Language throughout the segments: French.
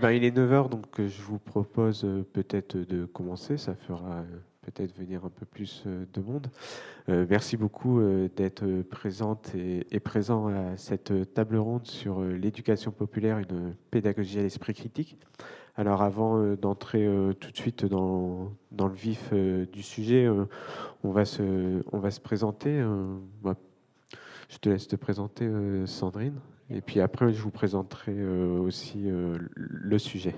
ben, il est 9h, donc je vous propose peut-être de commencer. Ça fera peut-être venir un peu plus de monde. merci beaucoup d'être présente et, et, présent à cette table ronde sur l'éducation populaire, une pédagogie à l'esprit critique. Alors avant euh, d'entrer euh, tout de suite dans, dans le vif euh, du sujet, on, va se, on va se présenter. je te laisse te présenter, Sandrine. Et puis après, je vous présenterai aussi le sujet.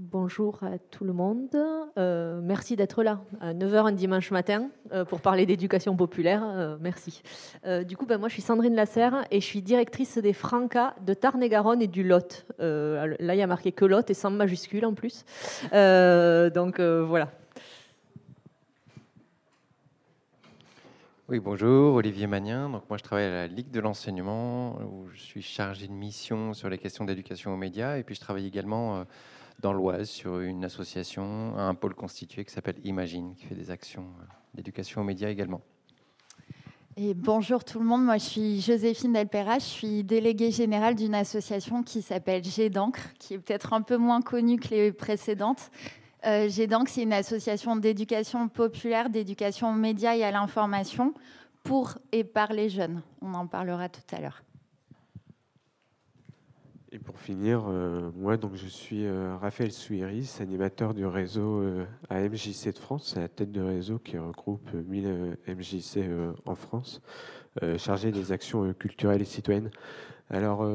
Bonjour à tout le monde. Euh, merci d'être là à 9h un dimanche matin euh, pour parler d'éducation populaire. Euh, merci. du coup, ben, moi, je suis Sandrine Lasserre et je suis directrice des Francas de Tarn-et-Garonne et du Lot. là, il y a marqué que Lot et sans majuscule en plus. donc voilà. Oui, bonjour, Olivier Magnin. Donc moi, je travaille à la Ligue de l'enseignement où je suis chargé de mission sur les questions d'éducation aux médias et puis je travaille également dans l'Oise sur une association, un pôle constitué qui s'appelle Imagine, qui fait des actions euh, d'éducation aux médias également. Et bonjour tout le monde, moi je suis Joséphine Delpera, je suis déléguée générale d'une association qui s'appelle G d'encre, qui est peut-être un peu moins connue que les précédentes. Euh, G d'encre, c'est une association d'éducation populaire, d'éducation aux médias et à l'information pour et par les jeunes. On en parlera tout à l'heure. Et pour finir, euh, moi, donc, je suis euh, Raphaël Souiris, animateur du réseau euh, AMJC de France. C'est la tête de réseau qui regroupe 1000 MJC en France, chargé des actions culturelles et citoyennes. Alors,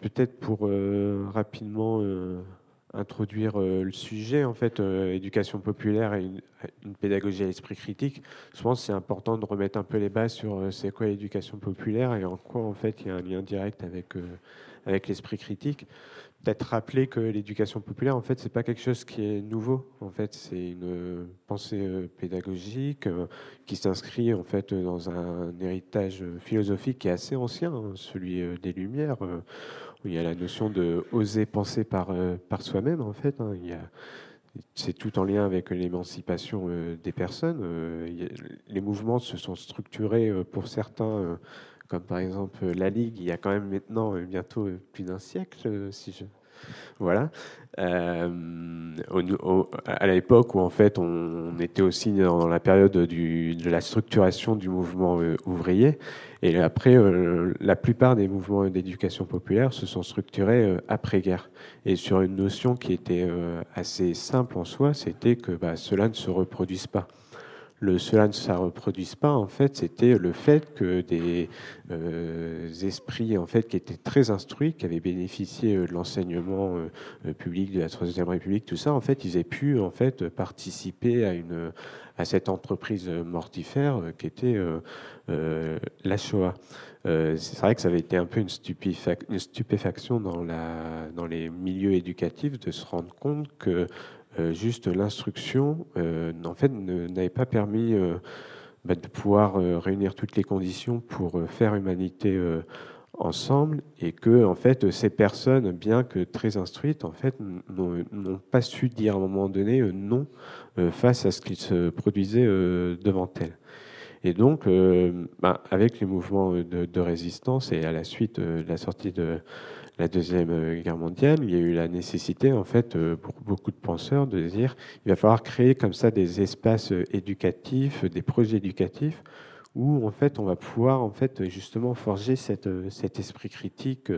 peut-être pour rapidement introduire le sujet, en fait, éducation populaire et une, pédagogie à l'esprit critique, je pense que c'est important de remettre un peu les bases sur c'est quoi l'éducation populaire et en quoi, en fait, il y a un lien direct avec avec l'esprit critique. Peut-être rappeler que l'éducation populaire, en fait, c'est pas quelque chose qui est nouveau. En fait, c'est une pensée euh, pédagogique euh, qui s'inscrit en fait dans un héritage philosophique qui est assez ancien, hein, celui euh, des Lumières. Il y a la notion de oser penser par par soi-même. En fait, hein. il y a c'est tout en lien avec l'émancipation des personnes. les mouvements se sont structurés pour certains comme par exemple euh, la Ligue, il y a quand même maintenant euh, bientôt euh, plus d'un siècle, si je voilà. à l'époque où en fait on, était aussi dans la période de la structuration du mouvement ouvrier, et après la plupart des mouvements d'éducation populaire se sont structurés après-guerre, et sur une notion qui était assez simple en soi, c'était que bah, cela ne se reproduise pas le cela ne se reproduise pas, en fait, c'était le fait que des euh, esprits en fait qui étaient très instruits, qui avaient bénéficié euh, de l'enseignement euh, public de la Troisième République, tout ça, en fait, ils aient pu en fait participer à une à cette entreprise mortifère qui était la Shoah. c'est vrai que ça avait été un peu une, stupéfaction dans, dans les milieux éducatifs de se rendre compte que euh, juste l'instruction, euh, en fait, n'avait pas permis euh, bah, de pouvoir réunir toutes les conditions pour faire humanité ensemble et que en fait ces personnes bien que très instruites en fait n'ont pas su dire à un moment donné non face à ce qui se produisait devant elles. Et donc bah, avec les mouvements de, de, résistance et à la suite de la sortie de la Deuxième euh, Guerre mondiale, il y a eu la nécessité, en fait, euh, pour beaucoup de penseurs, de dire il va falloir créer comme ça des espaces euh, éducatifs, des projets éducatifs, où en fait on va pouvoir en fait justement forger cet esprit critique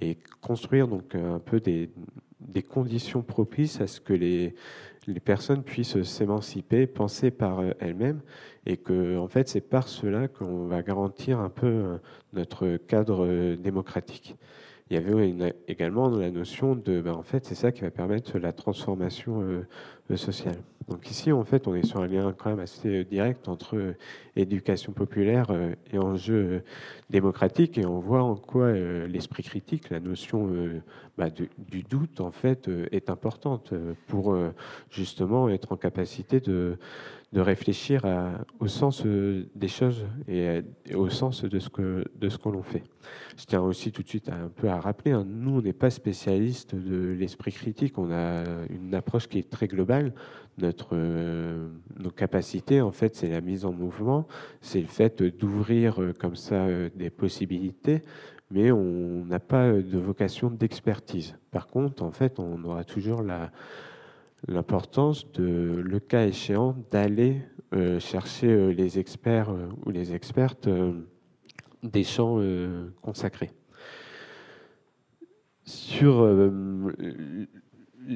et construire donc un peu des, des conditions propices à ce que les, les personnes puissent s'émanciper, penser par elles-mêmes, et que en fait c'est par cela qu'on va garantir un peu notre cadre démocratique il y avait également la notion de, ben, en fait, c'est ça qui va permettre la transformation euh, sociale. Donc ici, en fait, on est sur un lien quand même assez euh, direct entre euh, éducation populaire et enjeux démocratiques, et on voit en quoi l'esprit critique, la notion bah, du doute, en fait, est importante pour justement être en capacité de de réfléchir au sens des choses et, au sens de ce que, de ce l'on fait. Je tiens aussi tout de suite un peu à rappeler, hein, nous, on n'est pas spécialiste de l'esprit critique, on a une approche qui est très globale. Notre, nos capacités, en fait, c'est la mise en mouvement, c'est le fait d'ouvrir comme ça des possibilités, mais on n'a pas de vocation d'expertise. Par contre, en fait, on aura toujours l'importance de, le cas échéant, d'aller euh, chercher euh, les experts euh, ou les expertes des champs consacrés. Sur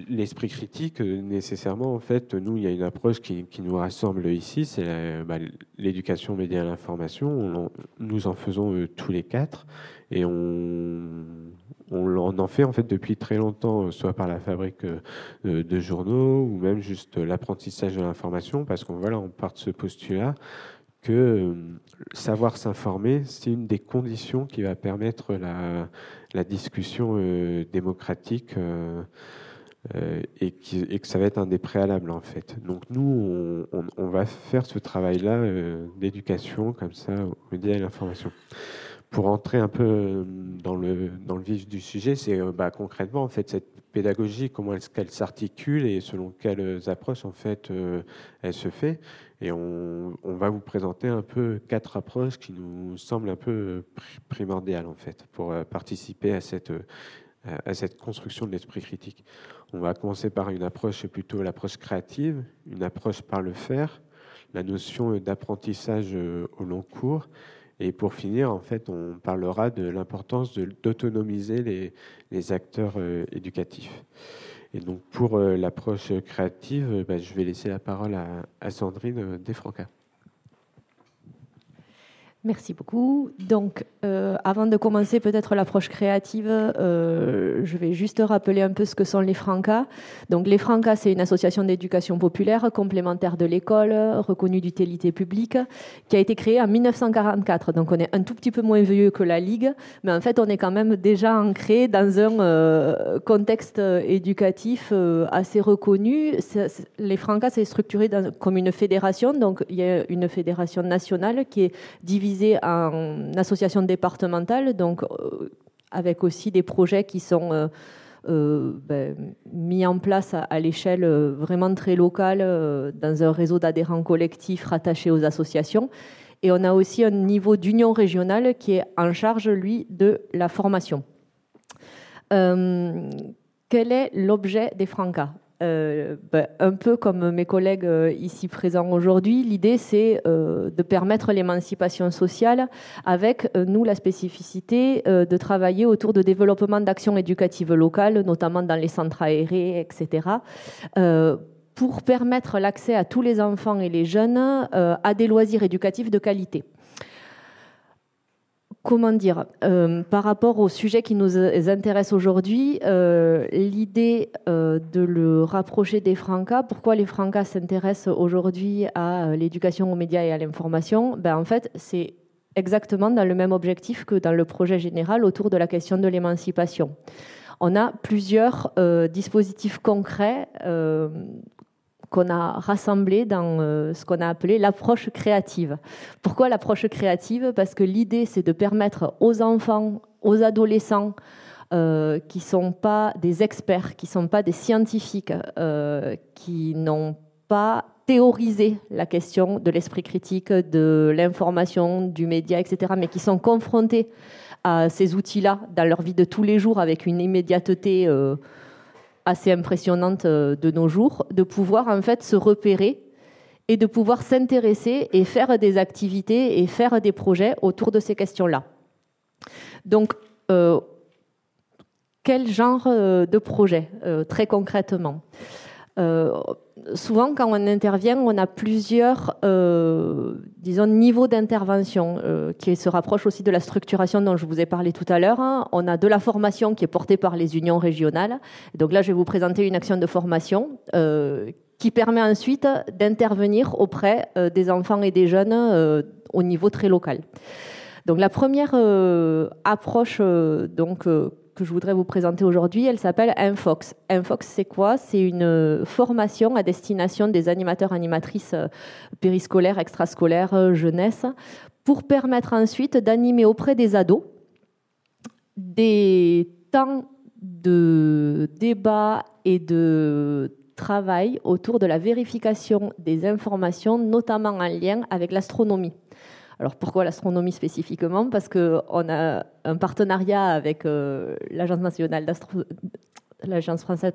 l'esprit critique, nécessairement, en fait, nous, il y a une approche qui, nous rassemble ici, c'est bah, l'éducation média à l'information. Nous en faisons tous les quatre et on, on, en fait en fait depuis très longtemps, soit par la fabrique euh, de journaux ou même juste l'apprentissage de l'information, parce qu'on voilà, on part de ce postulat que euh, savoir s'informer, c'est une des conditions qui va permettre la, discussion euh, démocratique. et, que ça va être un des préalables en fait. Donc nous, on, on, va faire ce travail-là d'éducation comme ça aux médias et l'information pour entrer un peu euh, dans le, vif du sujet, c'est euh, bah, concrètement en fait cette pédagogie, comment est-ce qu'elle s'articule et selon quelles approches en fait euh, elle se fait. Et on, on, va vous présenter un peu quatre approches qui nous semblent un peu primordiales en fait pour participer à cette à cette construction de l'esprit critique. On va commencer par une approche plutôt l'approche créative, une approche par le faire, la notion d'apprentissage au long cours et pour finir, en fait, on parlera de l'importance d'autonomiser les, acteurs euh, éducatifs. Et donc, pour euh, l'approche créative, bah, je vais laisser la parole à, Sandrine euh, Desfranca. Merci beaucoup. Donc, euh, avant de commencer peut-être l'approche créative, euh, je vais juste rappeler un peu ce que sont les Francas. Donc, les Francas, c'est une association d'éducation populaire complémentaire de l'école, reconnue d'utilité publique, qui a été créée en 1944. Donc, on est un tout petit peu moins vieux que la Ligue, mais en fait, on est quand même déjà ancré dans un euh, contexte éducatif assez reconnu. les Francas, c'est structuré comme une fédération. Donc, il y a une fédération nationale qui est divisée en association départementale, donc euh, avec aussi des projets qui sont euh, euh, ben, mis en place à, l'échelle vraiment très locale, dans un réseau d'adhérents collectifs rattachés aux associations. Et on a aussi un niveau d'union régionale qui est en charge, lui, de la formation. quel est l'objet des Francas euh, ben, un peu comme mes collègues euh, ici présents aujourd'hui, l'idée c'est euh, de permettre l'émancipation sociale avec, nous, la spécificité de travailler autour de développement d'actions éducatives locales, notamment dans les centres aérés, etc pour permettre l'accès à tous les enfants et les jeunes à des loisirs éducatifs de qualité comment dire, euh, par rapport au sujet qui nous intéresse aujourd'hui, euh, l'idée euh, de le rapprocher des Francas, pourquoi les Francas s'intéressent aujourd'hui à l'éducation aux médias et à l'information? Ben, En fait, c'est exactement dans le même objectif que dans le projet général autour de la question de l'émancipation. On a plusieurs dispositifs concrets qu'on a rassemblé dans euh, ce qu'on a appelé l'approche créative. Pourquoi l'approche créative? Parce que l'idée, c'est de permettre aux enfants, aux adolescents, euh, qui ne sont pas des experts, qui ne sont pas des scientifiques, euh, qui n'ont pas théorisé la question de l'esprit critique, de l'information, du média, etc., mais qui sont confrontés à ces outils-là dans leur vie de tous les jours avec une immédiateté assez impressionnante euh, de nos jours, de pouvoir en fait se repérer et de pouvoir s'intéresser et faire des activités et faire des projets autour de ces questions-là. Donc, euh, quel genre euh, de projet, très concrètement? Souvent, quand on intervient, on a plusieurs, euh, disons, niveaux d'intervention euh, qui se rapprochent aussi de la structuration dont je vous ai parlé tout à l'heure. On a de la formation qui est portée par les unions régionales. Donc là, je vais vous présenter une action de formation euh, qui permet ensuite d'intervenir auprès des enfants et des jeunes au niveau très local. Donc la première approche donc que je voudrais vous présenter aujourd'hui, elle s'appelle Infox. Infox, c'est quoi? C'est une formation à destination des animateurs, animatrices périscolaires, extrascolaires, jeunesse, pour permettre ensuite d'animer auprès des ados des temps de débat et de travail autour de la vérification des informations, notamment en lien avec l'astronomie. Alors pourquoi l'astronomie spécifiquement? Parce qu'on a un partenariat avec euh, l'Agence nationale d'astronomie l'Agence française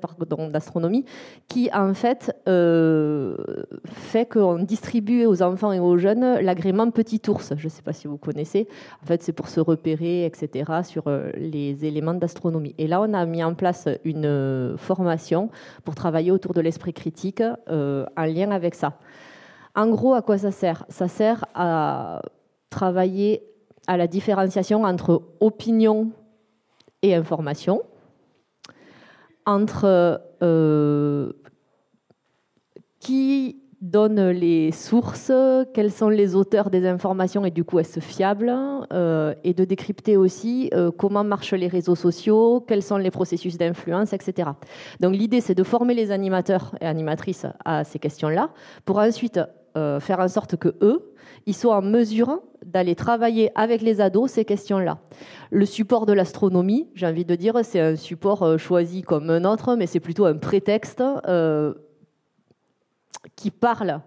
d'astronomie, qui en fait euh, fait qu'on distribue aux enfants et aux jeunes l'agrément Petit Ours. Je ne sais pas si vous connaissez. En fait, c'est pour se repérer, etc., sur euh, les éléments d'astronomie. Et là, on a mis en place une formation pour travailler autour de l'esprit critique euh, en lien avec ça. En gros, à quoi ça sert? Ça sert à travailler à la différenciation entre opinion et information entre euh, qui donne les sources, quels sont les auteurs des informations et du coup est-ce fiable, euh, et de décrypter aussi euh, comment marchent les réseaux sociaux, quels sont les processus d'influence, etc. Donc l'idée c'est de former les animateurs et animatrices à ces questions-là, pour ensuite faire en sorte que eux, ils soient en mesure d'aller travailler avec les ados ces questions-là. Le support de l'astronomie, j'ai envie de dire, c'est un support euh, choisi comme un autre, mais c'est plutôt un prétexte euh, qui parle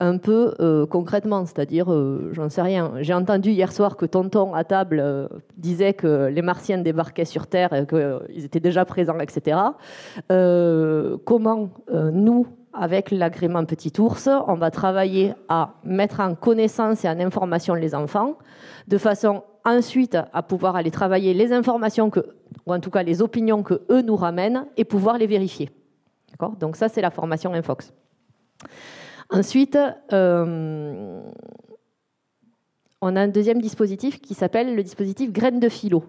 un peu euh, concrètement, c'est-à-dire, j'en sais rien. J'ai entendu hier soir que Tonton à table disait que les Martiens débarquaient sur Terre, et qu'ils étaient déjà présents, etc. comment nous, avec l'agrément Petit Ours, on va travailler à mettre en connaissance et en information les enfants, de façon ensuite à pouvoir aller travailler les informations que, ou en tout cas les opinions que eux nous ramènent et pouvoir les vérifier. Donc ça, c'est la formation Infox. Ensuite, euh, on a un deuxième dispositif qui s'appelle le dispositif graines de philo.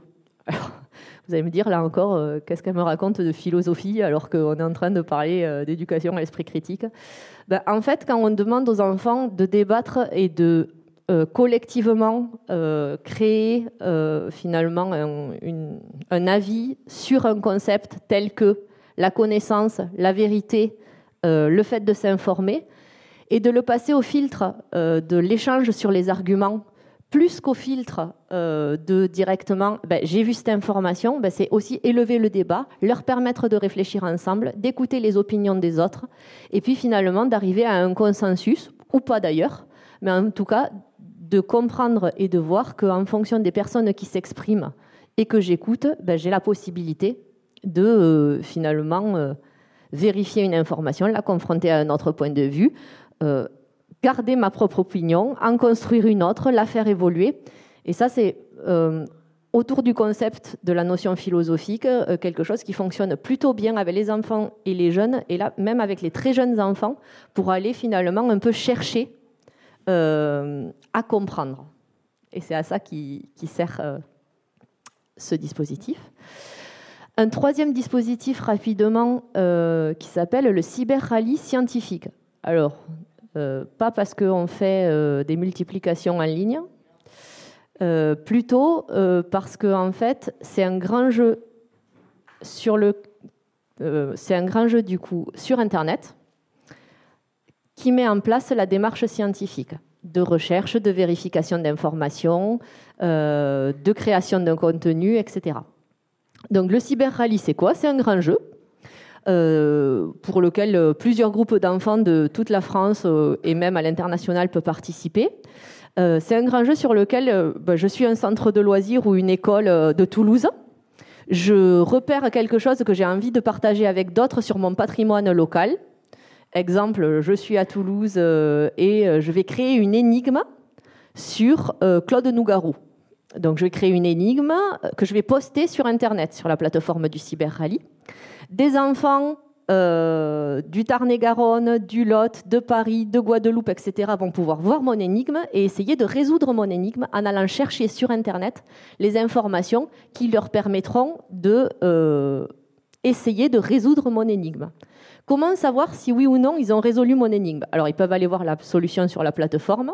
Vous allez me dire, là encore, euh, qu'est-ce qu'elle me raconte de philosophie alors qu'on est en train de parler euh, d'éducation à l'esprit critique? Ben, En fait, quand on demande aux enfants de débattre et de euh, collectivement créer finalement un, un, avis sur un concept tel que la connaissance, la vérité, le fait de s'informer, et de le passer au filtre de l'échange sur les arguments plus qu'au filtre euh, de directement, ben, j'ai vu cette information, ben, c'est aussi élever le débat, leur permettre de réfléchir ensemble, d'écouter les opinions des autres, et puis finalement d'arriver à un consensus, ou pas d'ailleurs, mais en tout cas de comprendre et de voir qu'en fonction des personnes qui s'expriment et que j'écoute, ben, j'ai la possibilité de euh, finalement euh, vérifier une information, la confronter à un autre point de vue garder ma propre opinion, en construire une autre, la faire évoluer. Et ça, c'est euh, autour du concept de la notion philosophique, euh, quelque chose qui fonctionne plutôt bien avec les enfants et les jeunes, et là, même avec les très jeunes enfants, pour aller finalement un peu chercher euh, à comprendre. Et c'est à ça qui, qui sert ce dispositif. Un troisième dispositif rapidement qui s'appelle le cyber-rallye scientifique. Alors, pas parce qu'on fait euh, des multiplications en ligne, euh, plutôt parce que fait c'est un grand jeu sur le, c'est un grand jeu du coup sur Internet qui met en place la démarche scientifique de recherche, de vérification d'informations, de création d'un contenu, etc. Donc le cyber rallye, c'est quoi? C'est un grand jeu euh, pour lequel euh, plusieurs groupes d'enfants de toute la France euh, et même à l'international peuvent participer. c'est un grand jeu sur lequel bah, je suis un centre de loisirs ou une école de Toulouse. Je repère quelque chose que j'ai envie de partager avec d'autres sur mon patrimoine local. Exemple, je suis à Toulouse et je vais créer une énigme sur Claude Nougarou. Donc je vais créer une énigme que je vais poster sur Internet, sur la plateforme du Cyber Rally. Des enfants euh, du Tarn-et-Garonne, du Lot, de Paris, de Guadeloupe, etc., vont pouvoir voir mon énigme et essayer de résoudre mon énigme en allant chercher sur Internet les informations qui leur permettront de euh, essayer de résoudre mon énigme. Comment savoir si oui ou non ils ont résolu mon énigme? Alors ils peuvent aller voir la solution sur la plateforme,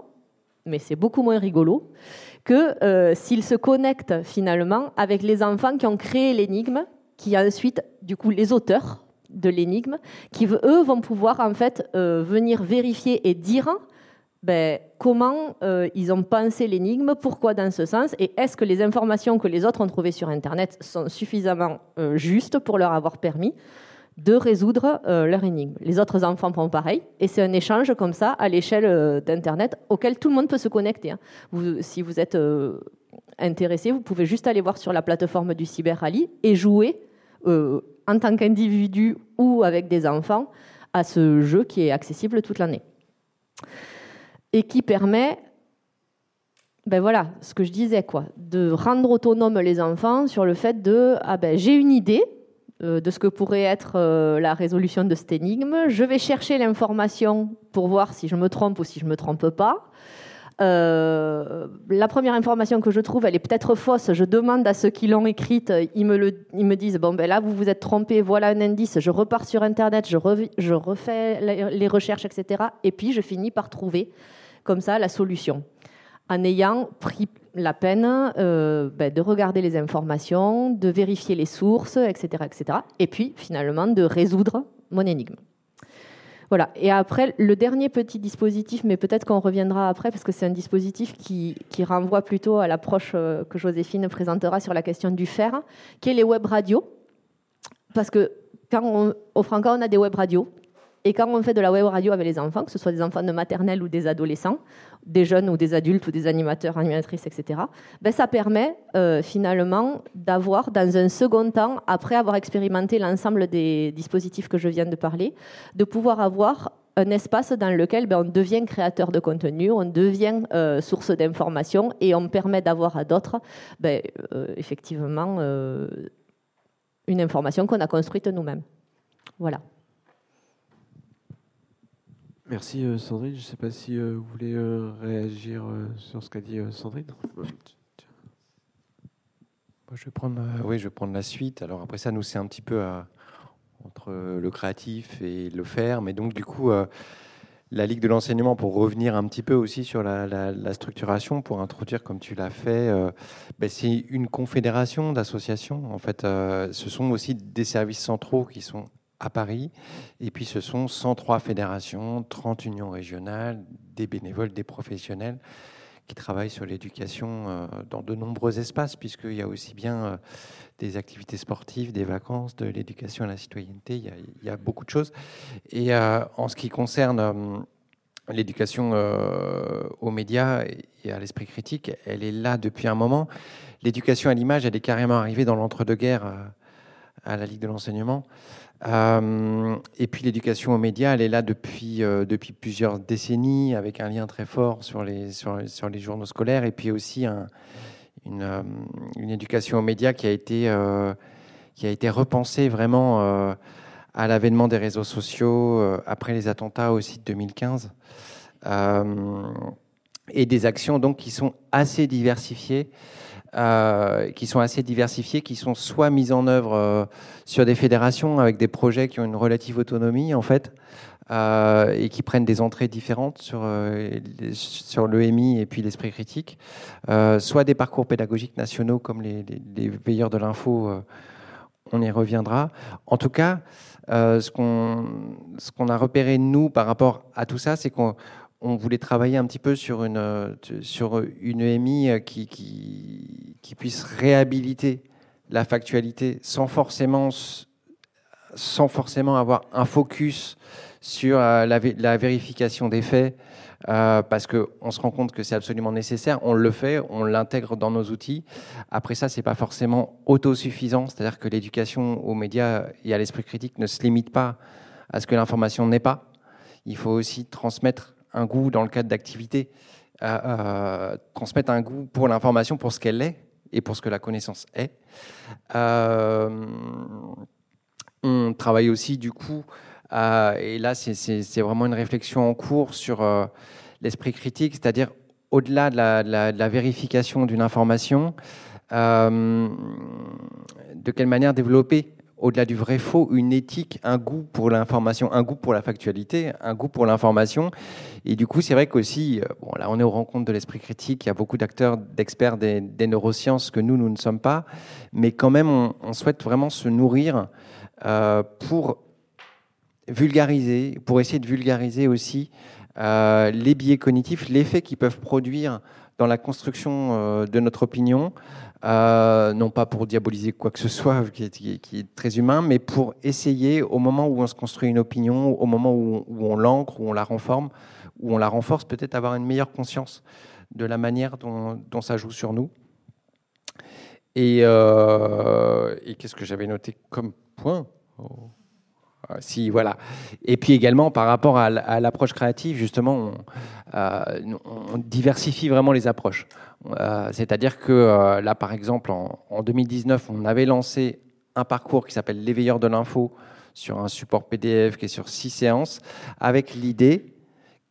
mais c'est beaucoup moins rigolo que euh, s'ils se connectent finalement avec les enfants qui ont créé l'énigme, qui ensuite, du coup, les auteurs de l'énigme, qui eux vont pouvoir en fait euh, venir vérifier et dire ben, comment euh, ils ont pensé l'énigme, pourquoi dans ce sens, et est-ce que les informations que les autres ont trouvées sur Internet sont suffisamment justes pour leur avoir permis de résoudre euh, leur énigme. Les autres enfants font pareil, et c'est un échange comme ça à l'échelle euh, d'Internet auquel tout le monde peut se connecter. Hein. si vous êtes euh, intéressé, vous pouvez juste aller voir sur la plateforme du Cyber Rally et jouer en tant qu'individu ou avec des enfants à ce jeu qui est accessible toute l'année et qui permet ben voilà, ce que je disais, quoi, de rendre autonomes les enfants sur le fait de ah ben, j'ai une idée, euh, de ce que pourrait être euh, la résolution de cette énigme. Je vais chercher l'information pour voir si je me trompe ou si je ne me trompe pas. Euh, la première information que je trouve, elle est peut-être fausse. Je demande à ceux qui l'ont écrite, ils me, ils me disent bon ben là vous vous êtes trompé, voilà un indice. Je repars sur internet, je, je refais les recherches, etc. Et puis je finis par trouver comme ça la solution en ayant pris la peine euh, ben, de regarder les informations, de vérifier les sources, etc., etc. Et puis, finalement, de résoudre mon énigme. Voilà. Et après, le dernier petit dispositif, mais peut-être qu'on reviendra après, parce que c'est un dispositif qui, renvoie plutôt à l'approche euh, que Joséphine présentera sur la question du fer, qui est les web radios. Parce que quand on, au Franca, on a des web radios et quand on fait de la web radio avec les enfants, que ce soit des enfants de maternelle ou des adolescents, des jeunes ou des adultes ou des animateurs, animatrices, etc., ben ça permet euh, finalement d'avoir, dans un second temps, après avoir expérimenté l'ensemble des dispositifs que je viens de parler, de pouvoir avoir un espace dans lequel ben, on devient créateur de contenu, on devient euh, source d'information et on permet d'avoir à d'autres, ben, euh, effectivement, une information qu'on a construite nous-mêmes. Voilà. Merci euh, Sandrine. Je ne sais pas si euh, vous voulez euh, réagir sur ce qu'a dit Sandrine. je vais prendre, oui, je vais prendre la suite. Alors après ça, nous c'est un petit peu entre le créatif et le faire, mais donc du coup, la Ligue de l'enseignement, pour revenir un petit peu aussi sur la, structuration, pour introduire comme tu l'as fait, ben, c'est une confédération d'associations. En fait, ce sont aussi des services centraux qui sont à Paris. Et puis ce sont 103 fédérations, 30 unions régionales, des bénévoles, des professionnels qui travaillent sur l'éducation euh, dans de nombreux espaces, puisqu'il y a aussi bien euh, des activités sportives, des vacances, de l'éducation à la citoyenneté, il y a, beaucoup de choses. Et euh, en ce qui concerne l'éducation aux médias et à l'esprit critique, elle est là depuis un moment. L'éducation à l'image, elle est carrément arrivée dans l'entre-deux-guerres à la Ligue de l'enseignement. Euh, et puis l'éducation aux médias, elle est là depuis, euh, depuis plusieurs décennies, avec un lien très fort sur les, sur, les journaux scolaires, et puis aussi un, une, euh, une, éducation aux médias qui a été, qui a été repensée vraiment à l'avènement des réseaux sociaux, après les attentats aussi de 2015, et des actions donc qui sont assez diversifiées. Euh, qui sont assez diversifiés, qui sont soit mises en œuvre euh, sur des fédérations avec des projets qui ont une relative autonomie en fait, euh, et qui prennent des entrées différentes sur, sur l'EMI et puis l'esprit critique, soit des parcours pédagogiques nationaux comme les, les veilleurs de l'info, on y reviendra. En tout cas, ce qu'on a repéré nous par rapport à tout ça, c'est qu'on on voulait travailler un petit peu sur une, euh, sur une EMI euh, qui, qui, puisse réhabiliter la factualité sans forcément, sans forcément avoir un focus sur euh, la, vérification des faits, parce qu'on se rend compte que c'est absolument nécessaire. On le fait, on l'intègre dans nos outils. Après ça, c'est pas forcément autosuffisant, c'est-à-dire que l'éducation aux médias et à l'esprit critique ne se limite pas à ce que l'information n'est pas. Il faut aussi transmettre un goût dans le cadre d'activités, transmettre un goût pour l'information, pour ce qu'elle est et pour ce que la connaissance est. Euh, on travaille aussi du coup, et là c'est vraiment une réflexion en cours sur euh, l'esprit critique, c'est-à-dire au-delà de, la, vérification d'une information, euh, de quelle manière développer au-delà du vrai faux, une éthique, un goût pour l'information, un goût pour la factualité, un goût pour l'information. Et du coup, c'est vrai qu'aussi, euh, bon, là, on est aux rencontres de l'esprit critique. Il y a beaucoup d'acteurs, d'experts des, neurosciences que nous, nous ne sommes pas. Mais quand même, on, souhaite vraiment se nourrir euh, pour vulgariser, pour essayer de vulgariser aussi euh, les biais cognitifs, l'effet qu'ils peuvent produire dans la construction de notre opinion, euh, non pas pour diaboliser quoi que ce soit, qui est, très humain, mais pour essayer, au moment où on se construit une opinion, au moment où, on l'ancre, où on la renforme, où on la renforce, peut-être avoir une meilleure conscience de la manière dont, ça joue sur nous. Et, euh, qu'est-ce que j'avais noté comme point? Oh. Ah, si, voilà. Et puis également, par rapport à l'approche créative, justement, euh, on, diversifie vraiment les approches. Euh, c'est-à-dire que euh, là, par exemple, en, 2019, on avait lancé un parcours qui s'appelle l'éveilleur de l'info sur un support PDF qui est sur six séances, avec l'idée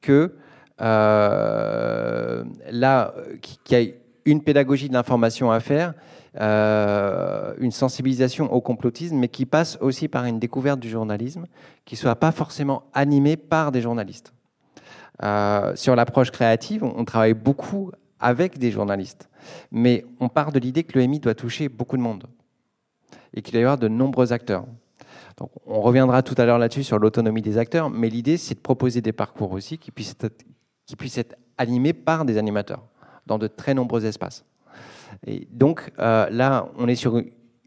que euh, là, qu'il y a une pédagogie de l'information à faire, une sensibilisation au complotisme, mais qui passe aussi par une découverte du journalisme, qui ne soit pas forcément animée par des journalistes. sur l'approche créative, on travaille beaucoup avec des journalistes. Mais on part de l'idée que l'EMI doit toucher beaucoup de monde et qu'il doit y avoir de nombreux acteurs. On reviendra tout à l'heure là-dessus sur l'autonomie des acteurs, mais l'idée, c'est de proposer des parcours aussi qui puissent être animés par des animateurs dans de très nombreux espaces. Et donc euh, là, on est sur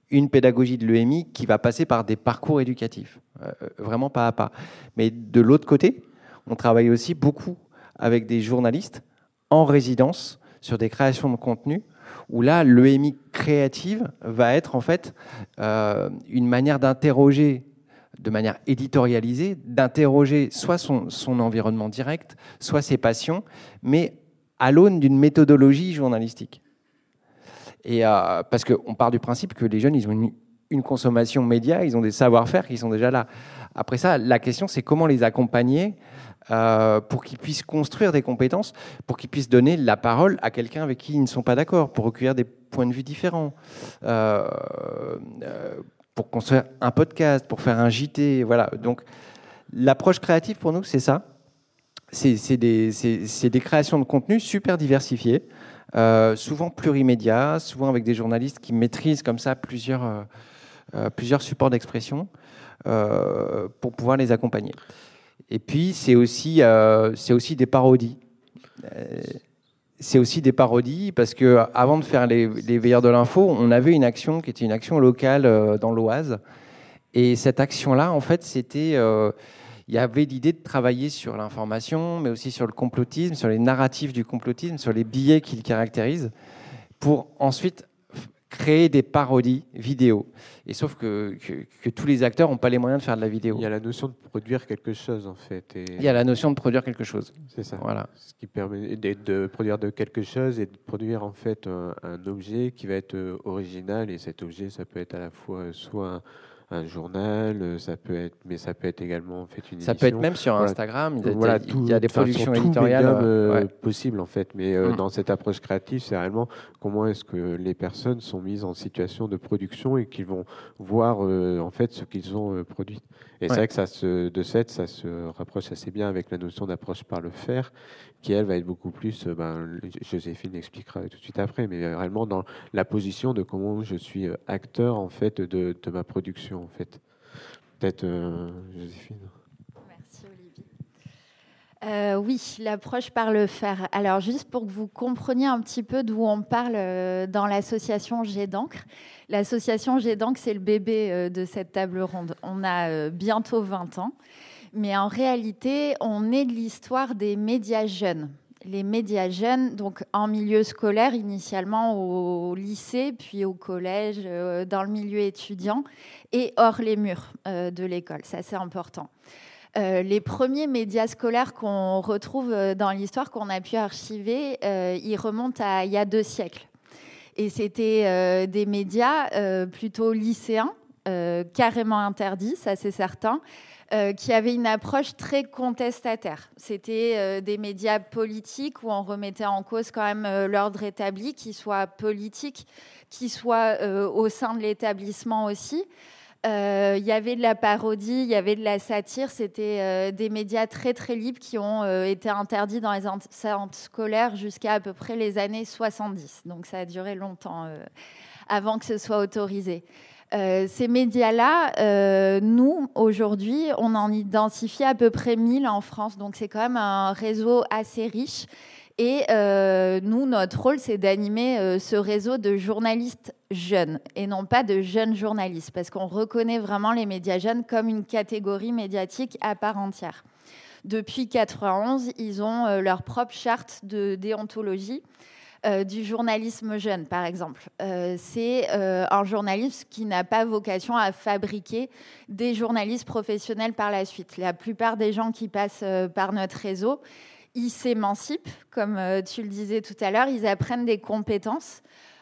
une pédagogie de l'EMI qui va passer par des parcours éducatifs, euh, vraiment pas à pas. Mais de l'autre côté, on travaille aussi beaucoup avec des journalistes en résidence sur des créations de contenu où là, l'EMI créative va être en fait euh, une manière d'interroger de manière éditorialisée, d'interroger soit son, son, environnement direct, soit ses passions, mais à l'aune d'une méthodologie journalistique. Et euh, parce qu'on part du principe que les jeunes, ils ont une, consommation média, ils ont des savoir-faire qui sont déjà là. Après ça, la question, c'est comment les accompagner euh, pour qu'ils puissent construire des compétences, pour qu'ils puissent donner la parole à quelqu'un avec qui ils ne sont pas d'accord, pour recueillir des points de vue différents, euh, pour construire un podcast, pour faire un JT. Voilà. Donc, l'approche créative pour nous, c'est ça. C'est des, créations de contenu super diversifiées, souvent plurimédia, souvent avec des journalistes qui maîtrisent comme ça plusieurs, plusieurs supports d'expression pour pouvoir les accompagner. Et puis, c'est aussi, euh, aussi des parodies. Euh, c'est aussi des parodies parce que avant de faire les, veilleurs de l'info, on avait une action qui était une action locale euh, dans l'Oise. Et cette action-là, en fait, c'était. Il y avait l'idée de travailler sur l'information, mais aussi sur le complotisme, sur les narratifs du complotisme, sur les billets qui le caractérisent, pour ensuite créer des parodies vidéo. Et sauf que, que, tous les acteurs n'ont pas les moyens de faire de la vidéo. Il y a la notion de produire quelque chose, en fait. Et... Il y a la notion de produire quelque chose. C'est ça. Voilà. Ce qui permet de produire de quelque chose et de produire, en fait, un, un objet qui va être euh, original. Et cet objet, ça peut être à la fois soit un, un journal, euh, ça peut être, mais ça peut être également en fait une. Ça peut être même sur Instagram. Il y a, il y a des productions éditoriales euh, possibles en fait, mais euh, mm. dans cette approche créative, c'est réellement comment est-ce que les personnes sont mises en situation de production et qu'ils vont voir en fait ce qu'ils ont produit. Et c'est vrai que ça se, de fait, ça se rapproche assez bien avec la notion d'approche par le faire, qui elle va être beaucoup plus, ben, Joséphine expliquera tout de suite après, mais réellement dans la position de comment je suis acteur en fait de, de ma production en fait. Peut-être euh, Joséphine. Euh, oui, l'approche par le faire. Alors juste pour que vous compreniez un petit peu d'où on parle euh, dans l'association G d'encre. L'association G d'encre, c'est le bébé de cette table ronde. On a bientôt 20 ans, mais en réalité, on est de l'histoire des médias jeunes les médias jeunes, donc en milieu scolaire, initialement au lycée, puis au collège, euh, dans le milieu étudiant, et hors les murs euh, de l'école. Ça, c'est important. Euh, les premiers médias scolaires qu'on retrouve dans l'histoire, qu'on a pu archiver, ils remontent à il y a deux siècles. Et c'était des médias plutôt lycéens, carrément interdits, ça c'est certain, euh, qui avait une approche très contestataire. C'était euh, des médias politiques où on remettait en cause quand même euh, l'ordre établi, qu'il soit politique, qu'il soit au sein de l'établissement aussi. Il y avait de la parodie, il y avait de la satire. C'était des médias très très libres qui ont été interdits dans les centres scolaires jusqu'à à peu près les années 70. Donc ça a duré longtemps avant que ce soit autorisé. ces médias-là, nous, aujourd'hui, on en identifie à peu près 1000 en France. Donc c'est quand même un réseau assez riche. Et euh, nous, notre rôle, c'est d'animer euh, ce réseau de journalistes jeunes et non pas de jeunes journalistes, parce qu'on reconnaît vraiment les médias jeunes comme une catégorie médiatique à part entière. Depuis 1991, ils ont euh, leur propre charte de déontologie. du journalisme jeune, par exemple. c'est un journaliste qui n'a pas vocation à fabriquer des journalistes professionnels par la suite. La plupart des gens qui passent par notre réseau, ils s'émancipent, comme euh, tu le disais tout à l'heure, ils apprennent des compétences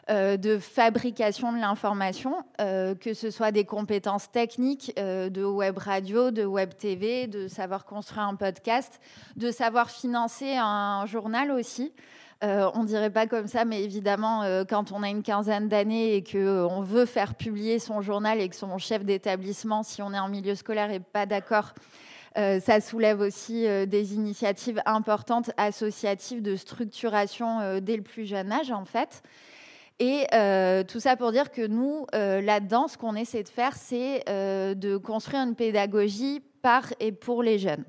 euh, de fabrication de l'information, euh, que ce soit des compétences techniques de web radio, de web TV, de savoir construire un podcast, de savoir financer un journal aussi. on dirait pas comme ça, mais évidemment, quand on a une quinzaine d'années et qu'on veut faire publier son journal et que son chef d'établissement, si on est en milieu scolaire, n'est pas d'accord, euh, ça soulève aussi euh, des initiatives importantes associatives de structuration euh, dès le plus jeune âge, en fait. Et tout ça pour dire que nous, là-dedans, ce qu'on essaie de faire, c'est de construire une pédagogie par et pour les jeunes.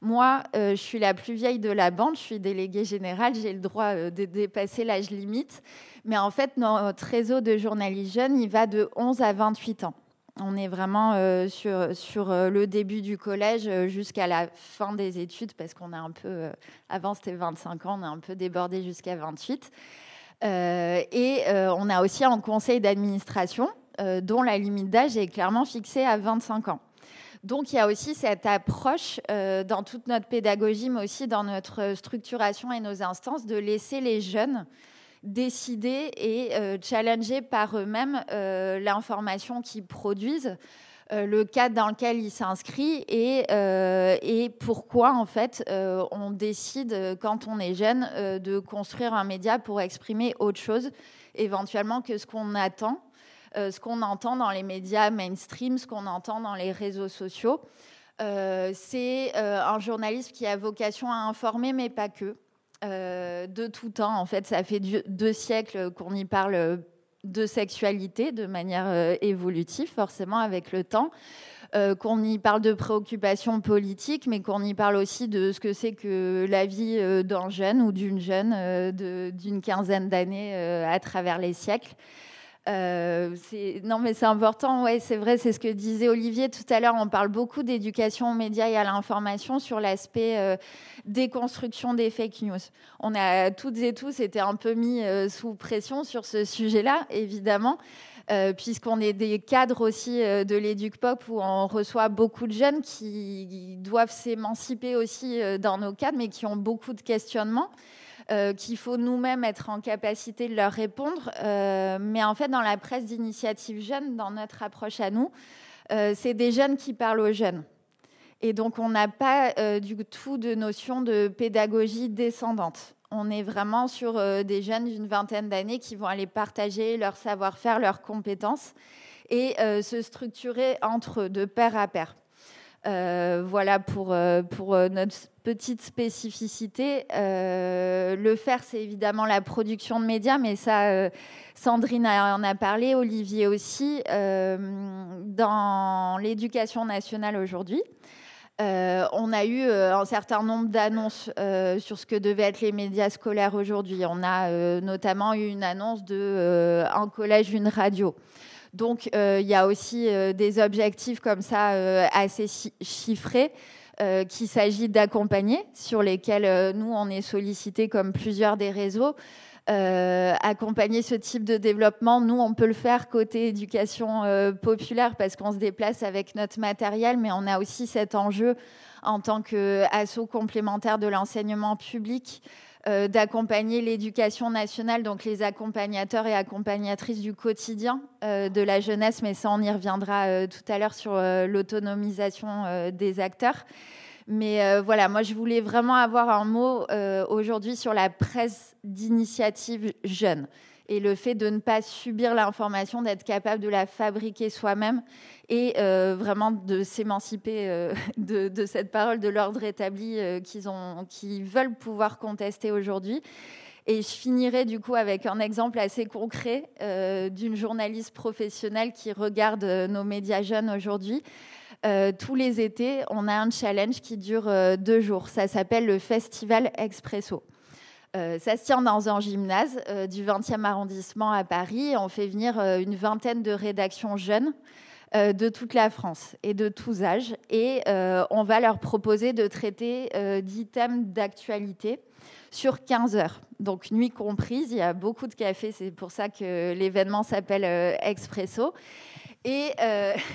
Moi, je suis la plus vieille de la bande, je suis déléguée générale, j'ai le droit de dépasser l'âge limite. Mais en fait, notre réseau de journalistes jeunes, il va de 11 à 28 ans. On est vraiment euh, sur, sur euh, le début du collège euh, jusqu'à la fin des études, parce qu'on a un peu, avant c'était 25 ans, on a un peu débordé jusqu'à 28. et on a aussi un conseil d'administration dont la limite d'âge est clairement fixée à 25 ans. Donc il y a aussi cette approche dans toute notre pédagogie, mais aussi dans notre structuration et nos instances, de laisser les jeunes décider et euh, challenger par eux-mêmes euh, l'information qu'ils produisent, euh, le cadre dans lequel ils s'inscrivent et, pourquoi en fait on décide quand on est jeune de construire un média pour exprimer autre chose éventuellement que ce qu'on attend, ce qu'on entend dans les médias mainstream, ce qu'on entend dans les réseaux sociaux. c'est un journaliste qui a vocation à informer, mais pas que. Euh, de tout temps. En fait, ça fait deux siècles qu'on y parle de sexualité de manière euh, évolutive, forcément avec le temps. Euh, qu'on y parle de préoccupations politiques, mais qu'on y parle aussi de ce que c'est que la vie d'un jeune ou d'une jeune d'une quinzaine d'années à travers les siècles. Euh, non, mais c'est important. Ouais, c'est vrai. C'est ce que disait Olivier tout à l'heure. On parle beaucoup d'éducation aux médias et à l'information sur l'aspect euh, déconstruction des fake news. On a toutes et tous été un peu mis euh, sous pression sur ce sujet-là, évidemment. puisqu'on est des cadres aussi de l'éduc-pop où on reçoit beaucoup de jeunes qui doivent s'émanciper aussi dans nos cadres, mais qui ont beaucoup de questionnements. Euh, qu'il faut nous-mêmes être en capacité de leur répondre. Euh, mais en fait, dans la presse d'initiative jeune, dans notre approche à nous, euh, c'est des jeunes qui parlent aux jeunes. Et donc, on n'a pas du tout de notion de pédagogie descendante. On est vraiment sur des jeunes d'une vingtaine d'années qui vont aller partager leur savoir-faire, leurs compétences et se structurer entre eux, de pair à pair. Voilà pour, pour notre petite spécificité. le faire, c'est évidemment la production de médias, mais ça, Sandrine en a parlé, Olivier aussi, dans l'éducation nationale aujourd'hui. on a eu un certain nombre d'annonces sur ce que devaient être les médias scolaires aujourd'hui. On a notamment eu une annonce de collège, une radio. Donc, euh, il y a aussi euh, des objectifs comme ça euh, assez chiffrés qu'il s'agit d'accompagner, sur lesquels nous, on est sollicité comme plusieurs des réseaux. accompagner ce type de développement, nous, on peut le faire côté éducation populaire parce qu'on se déplace avec notre matériel, mais on a aussi cet enjeu en tant qu'assaut complémentaire de l'enseignement public euh, d'accompagner l'éducation nationale, donc les accompagnateurs et accompagnatrices du quotidien euh, de la jeunesse, mais ça on y reviendra euh, tout à l'heure sur l'autonomisation des acteurs. Mais voilà, moi je voulais vraiment avoir un mot aujourd'hui sur la presse d'initiative jeune et le fait de ne pas subir l'information, d'être capable de la fabriquer soi-même et euh, vraiment de s'émanciper euh, de, cette parole de l'ordre établi euh, qu'ils veulent pouvoir contester aujourd'hui. Et je finirai du coup avec un exemple assez concret d'une journaliste professionnelle qui regarde nos médias jeunes aujourd'hui. tous les étés, on a un challenge qui dure deux jours. Ça s'appelle le Festival Expresso. Euh, ça se tient dans un gymnase euh, du 20e arrondissement à Paris. On fait venir euh, une vingtaine de rédactions jeunes de toute la France et de tous âges. Et on va leur proposer de traiter 10 thèmes d'actualité sur 15 heures. Donc nuit comprise, il y a beaucoup de café, c'est pour ça que l'événement s'appelle Expresso. Et,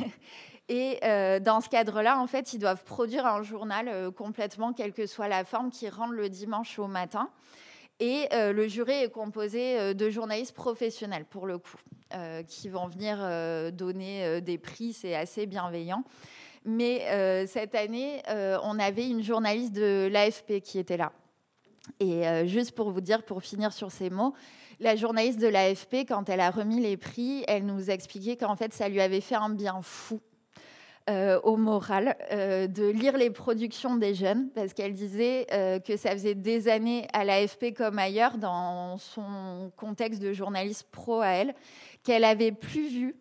et dans ce cadre-là, en fait, ils doivent produire un journal complètement, quelle que soit la forme, qui rentre le dimanche au matin. Et euh, le jury est composé euh, de journalistes professionnels, pour le coup, euh, qui vont venir donner des prix. C'est assez bienveillant. Mais cette année, on avait une journaliste de l'AFP qui était là. Et juste pour vous dire, pour finir sur ces mots, la journaliste de l'AFP, quand elle a remis les prix, elle nous expliquait qu'en fait, ça lui avait fait un bien fou euh, au moral euh, de lire les productions des jeunes, parce qu'elle disait euh, que ça faisait des années à l'AFP comme ailleurs, dans son contexte de journaliste pro à elle, qu'elle avait plus vu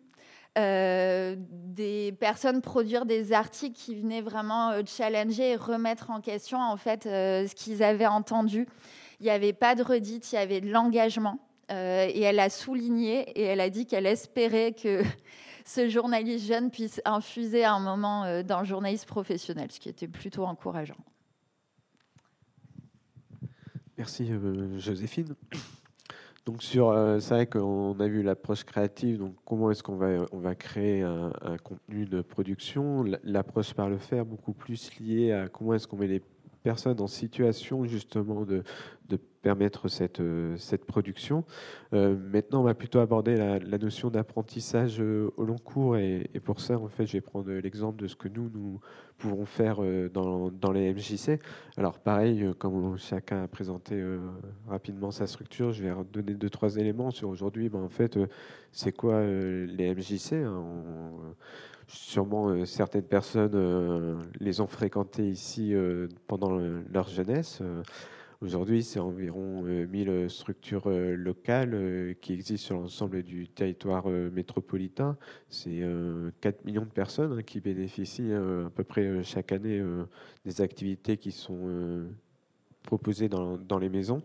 des personnes produire des articles qui venaient vraiment challenger et remettre en question en fait ce qu'ils avaient entendu. Il n'y avait pas de redite, il y avait de l'engagement. et elle a souligné et elle a dit qu'elle espérait que ce journaliste jeune puisse infuser un moment euh, d'un journaliste professionnel, ce qui était plutôt encourageant. Merci euh, Joséphine. Donc sur, euh, c'est vrai qu'on a vu l'approche créative. Donc comment est-ce qu'on va on va créer un, contenu de production? L'approche par le faire beaucoup plus liée à comment est-ce qu'on met les personnes en situation justement de permettre cette, euh, cette production. Euh, maintenant, on va plutôt aborder la, notion d'apprentissage euh, au long cours et, pour ça, en fait, je vais prendre l'exemple de ce que nous, nous pouvons faire dans, dans les MJC. Alors, pareil, comme chacun a présenté rapidement sa structure, je vais donner deux, trois éléments sur aujourd'hui. Ben, en fait, c'est quoi les MJC hein, Sûrement, certaines personnes les ont fréquentés ici pendant leur jeunesse. Aujourd'hui, c'est environ 1000 euh, structures euh, locales euh, qui existent sur l'ensemble du territoire métropolitain. C'est 4 millions de personnes hein, qui bénéficient à peu près chaque année des activités qui sont proposées dans, les maisons.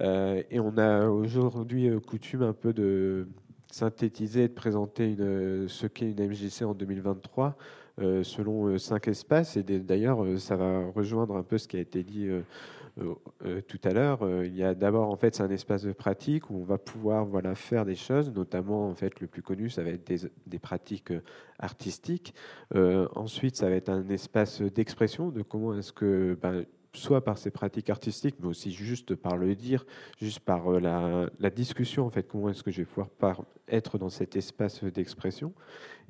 et on a aujourd'hui coutume un peu de synthétiser de présenter ce qu'est une MJC en 2023 selon cinq espaces. Et d'ailleurs, ça va rejoindre un peu ce qui a été dit euh, euh, tout à l'heure, euh, il y a d'abord en fait c'est un espace de pratique où on va pouvoir voilà faire des choses, notamment en fait le plus connu ça va être des, des pratiques artistiques. ensuite ça va être un espace d'expression de comment est-ce que ben, soit par ces pratiques artistiques, mais aussi juste par le dire, juste par la, la discussion, en fait, comment est-ce que je vais pouvoir être dans cet espace d'expression.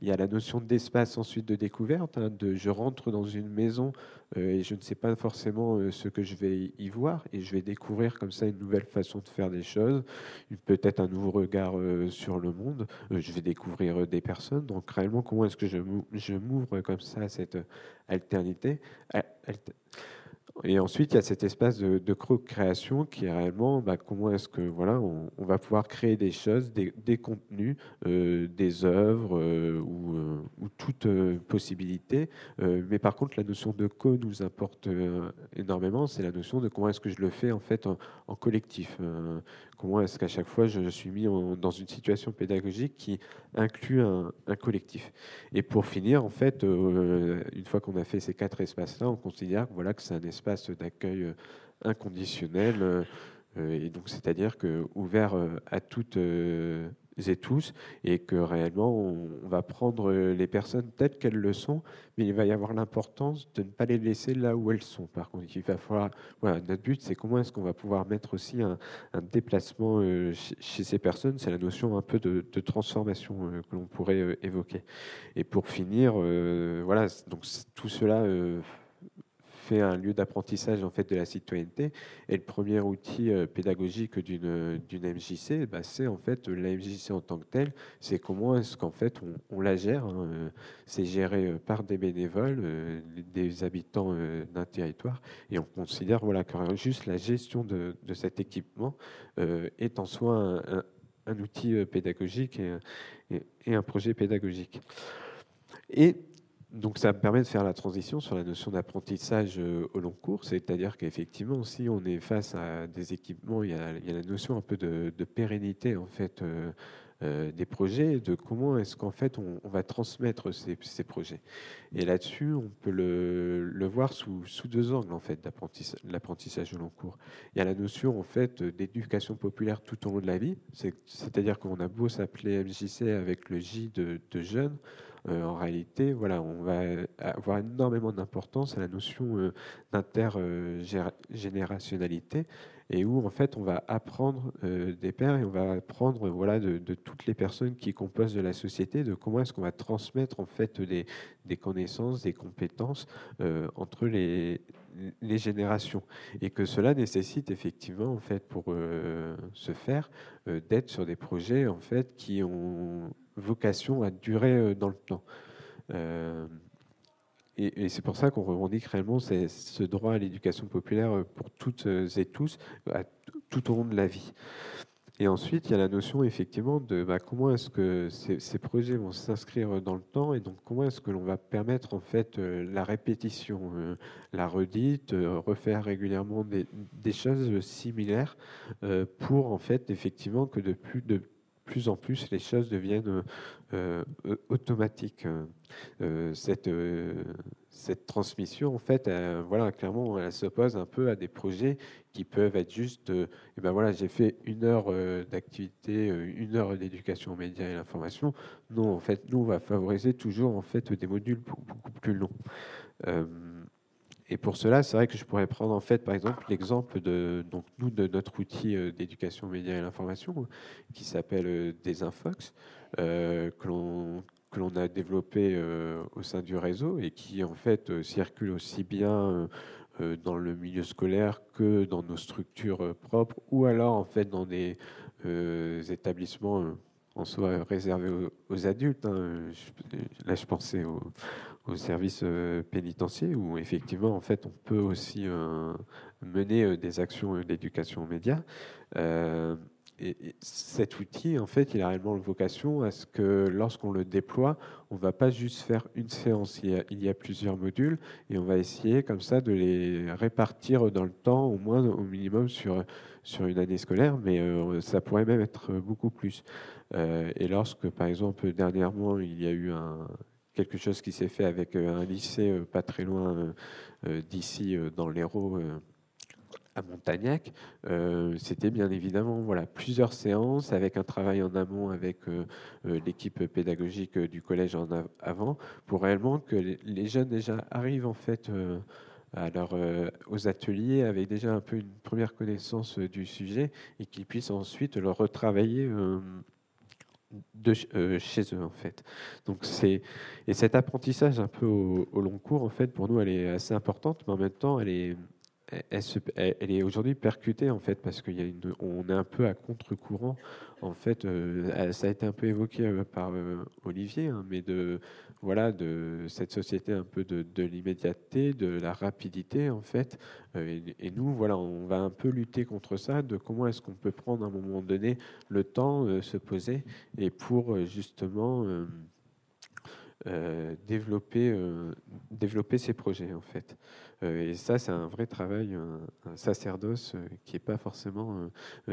Il y a la notion d'espace ensuite de découverte, hein, de je rentre dans une maison euh, et je ne sais pas forcément euh, ce que je vais y voir et je vais découvrir comme ça une nouvelle façon de faire des choses, peut-être un nouveau regard euh, sur le monde, je vais découvrir des personnes. Donc réellement, comment est-ce que je m'ouvre comme ça à cette alternité et ensuite, il y a cet espace de, de création qui est réellement bah, comment est-ce que voilà, on, va pouvoir créer des choses, des, contenus, euh, des œuvres euh, ou, euh, ou, toute possibilité. mais par contre, la notion de co nous importe énormément. C'est la notion de comment est-ce que je le fais en fait en collectif. Comment est-ce qu'à chaque fois je suis mis dans une situation pédagogique qui inclut un, collectif Et pour finir, en fait, euh, une fois qu'on a fait ces quatre espaces-là, on considère voilà, que c'est un espace d'accueil euh, inconditionnel. Euh, et donc, c'est-à-dire que ouvert à toutes et tous, et que réellement on, va prendre les personnes telles qu'elles le sont, mais il va y avoir l'importance de ne pas les laisser là où elles sont. Par contre, il va falloir, notre but, c'est comment est-ce qu'on va pouvoir mettre aussi un, déplacement euh, chez, ces personnes. C'est la notion un peu de, transformation euh, que l'on pourrait euh, évoquer. Et pour finir, voilà, donc tout cela fait un lieu d'apprentissage en fait de la citoyenneté. Et le premier outil pédagogique d'une d'une MJC, bah, c'est en fait la MJC en tant que telle. C'est comment est-ce qu'en fait on, la gère. Hein, c'est géré par des bénévoles, des habitants d'un territoire, et on considère voilà que juste la gestion de, de cet équipement est en soi un, un outil pédagogique et, et, un projet pédagogique. Et donc ça permet de faire la transition sur la notion d'apprentissage euh, au long cours, c'est-à-dire qu'effectivement, si on est face à des équipements, il y a, la notion un peu de, pérennité en fait euh, euh, des projets, de comment est-ce qu'en fait on, va transmettre ces, projets. Et là-dessus, on peut le, voir sous, deux angles en fait l'apprentissage au long cours. Il y a la notion en fait d'éducation populaire tout au long de la vie, c'est-à-dire qu'on a beau s'appeler MJC avec le J de, de jeunes, euh, en réalité, voilà, on va avoir énormément d'importance à la notion euh, d'intergénérationnalité et où en fait on va apprendre euh, des pères et on va apprendre voilà de, toutes les personnes qui composent de la société de comment est-ce qu'on va transmettre en fait des, connaissances, des compétences entre les, générations. Et que cela nécessite effectivement en fait pour se faire d'être sur des projets en fait qui ont vocation à durer euh, dans le temps. Euh, et, c'est pour ça qu'on revendique réellement ce droit à l'éducation populaire euh, pour toutes et tous, tout au long de la vie. Et ensuite, il y a la notion effectivement de bah, comment est-ce que ces, projets vont s'inscrire dans le temps et donc comment est-ce que l'on va permettre en fait la répétition, la redite, refaire régulièrement des, choses similaires pour en fait effectivement que de plus plus en plus les choses deviennent euh, euh, automatiques. Euh, cette, cette transmission, en fait, voilà, clairement, elle s'oppose un peu à des projets qui peuvent être juste, et eh ben voilà, j'ai fait une heure d'activité, une heure d'éducation aux médias et l'information. Non, en fait, nous, on va favoriser toujours en fait des modules beaucoup plus longs. Et pour cela, c'est vrai que je pourrais prendre en fait, par exemple, l'exemple de donc nous de notre outil euh, d'éducation média et l'information qui s'appelle euh, Desinfox, euh, que l'on que l'on a développé au sein du réseau et qui en fait circule aussi bien dans le milieu scolaire que dans nos structures propres ou alors en fait dans des établissements en soi réservés aux, adultes. Hein. là, je pensais aux, au service euh, pénitentiaire où effectivement en fait on peut aussi euh, mener euh, des actions d'éducation aux médias. Et, cet outil, en fait, il a réellement vocation à ce que lorsqu'on le déploie, on ne va pas juste faire une séance. Il y, a, il y, a, plusieurs modules et on va essayer comme ça de les répartir dans le temps, au moins au minimum sur, sur une année scolaire, mais ça pourrait même être beaucoup plus. et lorsque, par exemple, dernièrement, il y a eu quelque chose qui s'est fait avec euh, un lycée euh, pas très loin euh, d'ici, dans l'Hérault à Montagnac, c'était bien évidemment voilà plusieurs séances avec un travail en amont avec l'équipe pédagogique du collège en avant pour réellement que les, jeunes déjà arrivent en fait à aux ateliers avec déjà un peu une première connaissance du sujet et qu'ils puissent ensuite le retravailler de euh, chez eux en fait. Donc c'est et cet apprentissage un peu au, long cours en fait pour nous elle est assez importante, mais en même temps elle est elle, est aujourd'hui percutée en fait parce qu'il y a une, on est un peu à contre-courant en fait. Euh, ça a été un peu évoqué euh, par Olivier, hein, mais de voilà, de cette société un peu de, l'immédiateté, de la rapidité en fait. Euh, et, nous, voilà, on va un peu lutter contre ça, de comment est-ce qu'on peut prendre à un moment donné le temps, euh, se poser, et pour euh, justement développer, développer ces projets en fait. et ça, c'est un vrai travail, un, sacerdoce qui n'est pas forcément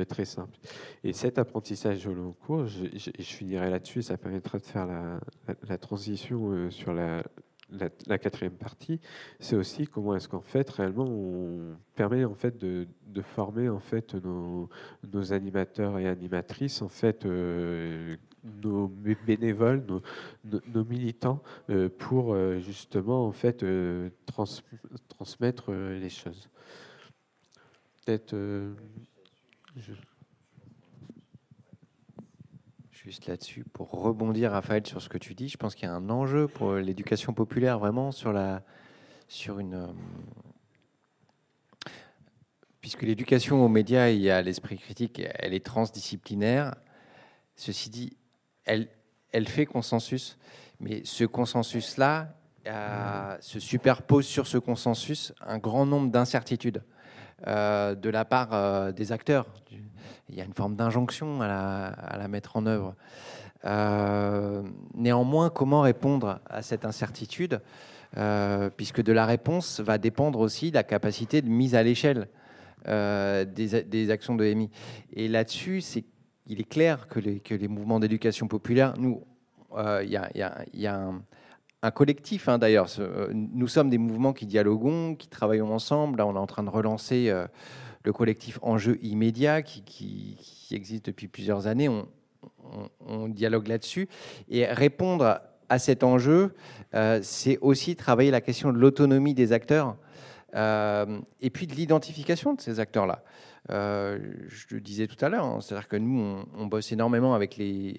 très simple. Et cet apprentissage au long cours, je, finirai là-dessus, ça permettra de faire la, la, transition sur la, la, quatrième partie, c'est aussi comment est-ce qu'en fait réellement on permet en fait de, de former en fait nos, nos, animateurs et animatrices en fait nos bénévoles, nos, militants, euh, pour euh, justement en fait euh, transmettre les choses. Peut-être. Juste là-dessus, pour rebondir, Raphaël, sur ce que tu dis, je pense qu'il y a un enjeu pour l'éducation populaire vraiment sur la, sur une, puisque l'éducation aux médias et à l'esprit critique, elle est transdisciplinaire. Ceci dit, elle, fait consensus, mais ce consensus-là euh, se superpose sur ce consensus un grand nombre d'incertitudes euh, de la part euh, des acteurs. Il y a une forme d'injonction à la, mettre en œuvre. néanmoins, comment répondre à cette incertitude puisque de la réponse va dépendre aussi la capacité de mise à l'échelle des, des, actions de MI. Et là-dessus, c'est il est clair que les, mouvements d'éducation populaire, nous, il y, a, un, collectif hein, d'ailleurs. Euh, nous sommes des mouvements qui dialoguons, qui travaillons ensemble. Là, on est en train de relancer euh, le collectif Enjeu immédiat qui, existe depuis plusieurs années. On, dialogue là-dessus. Et répondre à cet enjeu, euh, c'est aussi travailler la question de l'autonomie des acteurs et puis de l'identification de ces acteurs-là. Euh, je le disais tout à l'heure, hein, c'est-à-dire que nous, on, bosse énormément avec les,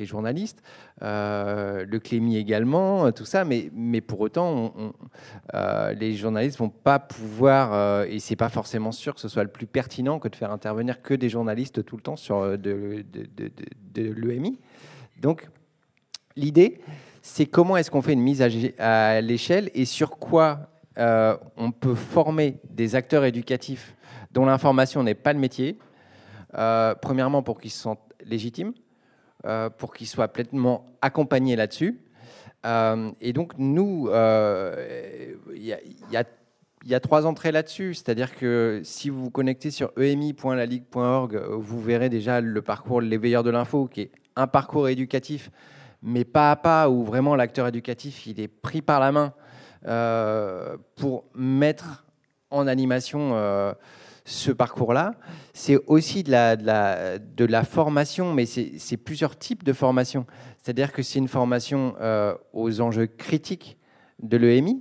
journalistes, euh, le Clémy également, tout ça, mais, pour autant, euh, les journalistes vont pas pouvoir, et c'est pas forcément sûr que ce soit le plus pertinent que de faire intervenir que des journalistes tout le temps sur de, l'EMI. Donc, l'idée, c'est comment est-ce qu'on fait une mise à, l'échelle et sur quoi on peut former des acteurs éducatifs dont l'information n'est pas le métier. Euh, premièrement, pour qu'ils se sentent légitimes, euh, pour qu'ils soient pleinement accompagnés là-dessus. Euh, et donc, nous, il y, a trois entrées là-dessus. C'est-à-dire que si vous vous connectez sur emi.laligue.org, vous verrez déjà le parcours L'éveilleur de l'info, qui est un parcours éducatif, mais pas à pas, où vraiment l'acteur éducatif, il est pris par la main pour mettre en animation ce parcours-là. C'est aussi de la, formation, mais c'est plusieurs types de formation. C'est-à-dire que c'est une formation euh, aux enjeux critiques de l'EMI.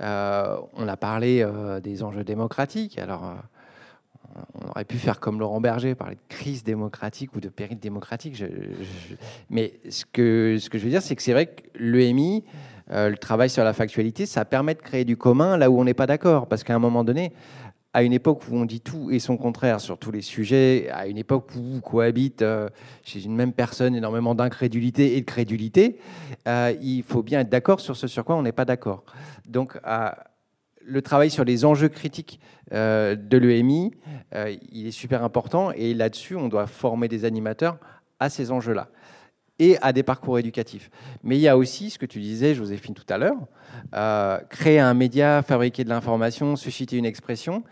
Euh, on a parlé euh, des enjeux démocratiques. Alors, on aurait pu faire comme Laurent Berger, parler de crise démocratique ou de péril démocratique. Mais ce que je veux dire, c'est que c'est vrai que l'EMI, le travail sur la factualité, ça permet de créer du commun là où on n'est pas d'accord. Parce qu'à un moment donné, à une époque où on dit tout et son contraire sur tous les sujets, à une époque où cohabite euh, chez une même personne énormément d'incrédulité et de crédulité, euh, il faut bien être d'accord sur ce sur quoi on n'est pas d'accord. Donc, le travail sur les enjeux critiques euh, de l'EMI, il est super important et là-dessus, on doit former des animateurs à ces enjeux-là et à des parcours éducatifs. Mais il y a aussi ce que tu disais, Joséphine, tout à l'heure, euh, créer un média, fabriquer de l'information, susciter une expression.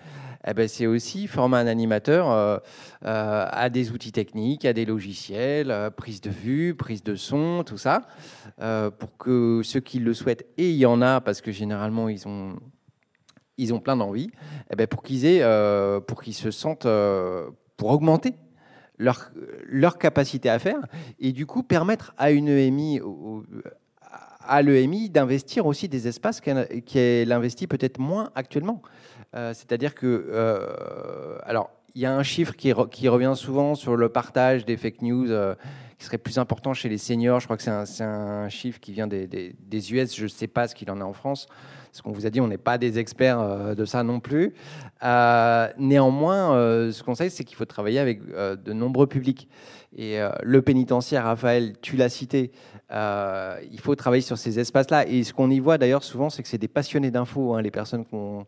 Eh ben, c'est aussi former un animateur euh, euh, à des outils techniques, à des logiciels, prise de vue, prise de son, tout ça, pour que ceux qui le souhaitent, et il y en a, parce que généralement ils ont, ils ont plein d'envie, eh ben, pour qu'ils aient, pour qu'ils se sentent, pour augmenter leur, leur capacité à faire et du coup permettre à une EMI, à l'EMI d'investir aussi des espaces qu'elle investit peut-être moins actuellement. Euh, c'est-à-dire que, euh, alors, il y a un chiffre qui, revient souvent sur le partage des fake news euh, qui serait plus important chez les seniors. Je crois que c'est un, un, chiffre qui vient des, des, des US. Je ne sais pas ce qu'il en est en France. Ce qu'on vous a dit, on n'est pas des experts euh, de ça non plus. Euh, néanmoins, euh, ce qu'on sait, c'est qu'il faut travailler avec de nombreux publics. Et le pénitentiaire, Raphaël, tu l'as cité, il faut travailler sur ces espaces-là. Et ce qu'on y voit d'ailleurs souvent, c'est que c'est des passionnés d'infos, hein, les personnes qu'on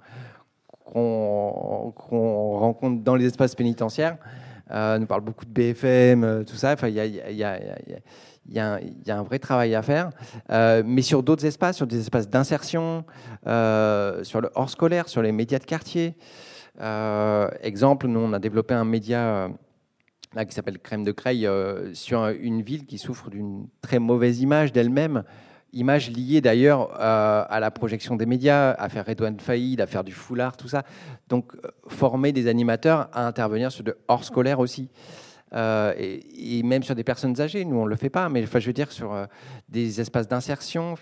rencontre dans les espaces pénitentiaires. Euh, nous parle beaucoup de BFM, tout ça. Enfin, il y a, y, y, a, il y, a un vrai travail à faire. Euh, mais sur d'autres espaces, sur des espaces d'insertion, euh, sur le hors scolaire, sur les médias de quartier. Euh, exemple, nous, on a développé un média qui s'appelle Crème de Creil sur une ville qui souffre d'une très mauvaise image d'elle-même. Image liée d'ailleurs à la projection des médias, à faire Redouane Faïd, à faire du foulard, tout ça. Donc, former des animateurs à intervenir sur le hors scolaire aussi. Euh, et, même sur des personnes âgées. Nous, on ne le fait pas, mais je veux dire, sur euh, des espaces d'insertion,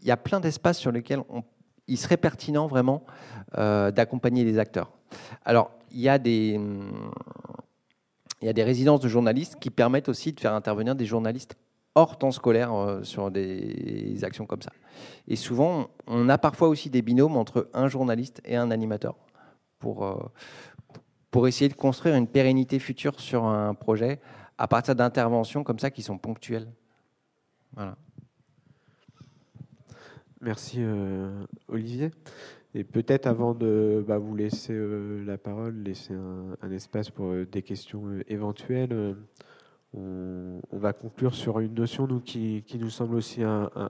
il y a plein d'espaces sur lesquels il serait pertinent vraiment euh, d'accompagner les acteurs. Alors, il y a des. Il y a des résidences de journalistes qui permettent aussi de faire intervenir des journalistes hors temps scolaire sur des actions comme ça. Et souvent, on a parfois aussi des binômes entre un journaliste et un animateur pour, pour essayer de construire une pérennité future sur un projet à partir d'interventions comme ça qui sont ponctuelles. Voilà. Merci Olivier. Et peut-être avant de bah, vous laisser euh, la parole, laisser un, espace pour euh, des questions euh, éventuelles, on, va conclure sur une notion nous, qui, nous semble aussi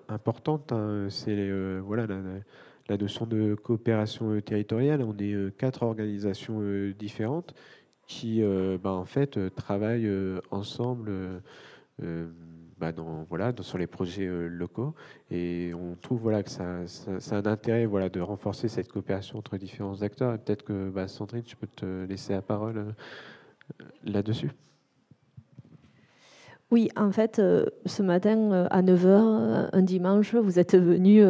importante. Hein. C'est voilà, la, notion de coopération territoriale. On est quatre organisations différentes qui bah, en fait travaillent ensemble bah, dans, voilà, sur les projets euh, locaux. Et on trouve voilà, que ça, ça, un intérêt voilà, de renforcer cette coopération entre différents acteurs. Peut-être que bah, Sandrine, je peux te laisser la parole euh, là-dessus. Oui, en fait, euh, ce matin à 9h, un dimanche, vous êtes venu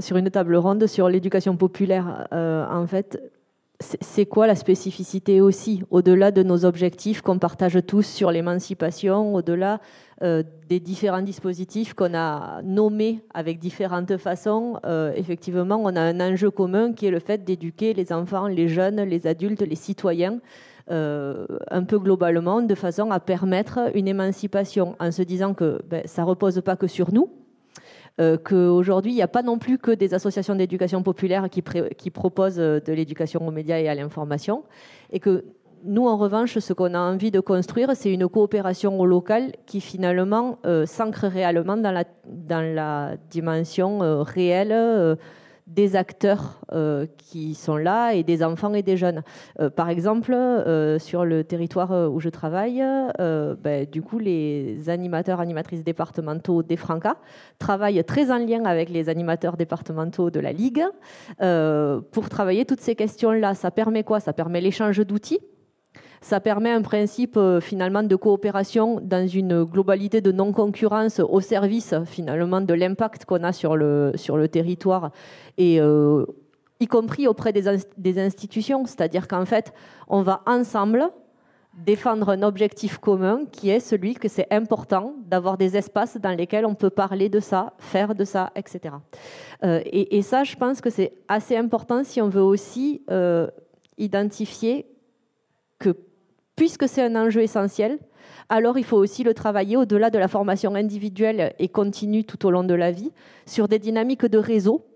sur une table ronde sur l'éducation populaire. en fait, c'est quoi la spécificité aussi, au-delà de nos objectifs qu'on partage tous sur l'émancipation, au-delà euh, des différents dispositifs qu'on a nommés avec différentes façons, euh, effectivement, on a un enjeu commun qui est le fait d'éduquer les enfants, les jeunes, les adultes, les citoyens, euh, un peu globalement, de façon à permettre une émancipation, en se disant que ben, ça ne repose pas que sur nous, qu'aujourd'hui, il n'y a pas non plus que des associations d'éducation populaire qui, qui proposent de l'éducation aux médias et à l'information, et que nous, en revanche, ce qu'on a envie de construire, c'est une coopération au local qui finalement euh, s'ancre réellement dans la, dans la dimension euh, réelle euh, des acteurs qui sont là et des enfants et des jeunes. par exemple, sur le territoire où je travaille, ben, du coup, les animateurs, animatrices départementaux des Francas travaillent très en lien avec les animateurs départementaux de la Ligue pour travailler toutes ces questions-là. Ça permet quoi? Ça permet l'échange d'outils ça permet un principe euh, finalement de coopération dans une globalité de non-concurrence au service finalement de l'impact qu'on a sur le, sur le territoire et euh, y compris auprès des, des institutions. C'est-à-dire qu'en fait, on va ensemble défendre un objectif commun qui est celui que c'est important d'avoir des espaces dans lesquels on peut parler de ça, faire de ça, etc. Euh, et, et, ça, je pense que c'est assez important si on veut aussi identifier que puisque c'est un enjeu essentiel, alors il faut aussi le travailler au-delà de la formation individuelle et continue tout au long de la vie sur des dynamiques de réseau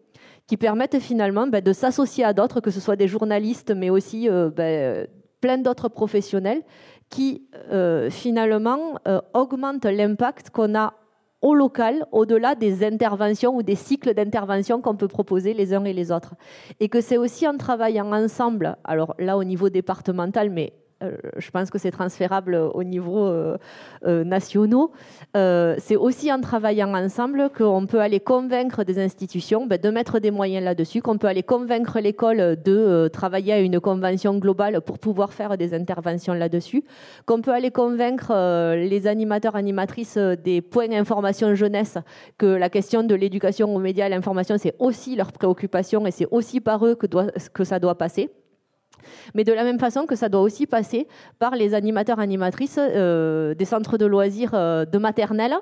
qui permettent finalement ben, de s'associer à d'autres, que ce soit des journalistes, mais aussi euh, ben, plein d'autres professionnels qui euh, finalement euh, augmentent l'impact qu'on a au local, au-delà des interventions ou des cycles d'intervention qu'on peut proposer les uns et les autres. Et que c'est aussi en travaillant ensemble, alors là au niveau départemental, mais je pense que c'est transférable au niveau euh, euh, nationaux. c'est aussi en travaillant ensemble qu'on peut aller convaincre des institutions ben, de mettre des moyens là-dessus, qu'on peut aller convaincre l'école de travailler à une convention globale pour pouvoir faire des interventions là-dessus, qu'on peut aller convaincre les animateurs, animatrices des points d'information jeunesse que la question de l'éducation aux médias et l'information, c'est aussi leur préoccupation et c'est aussi par eux que ça doit passer. Mais de la même façon que ça doit aussi passer par les animateurs, animatrices euh, des centres de loisirs euh, de maternelle,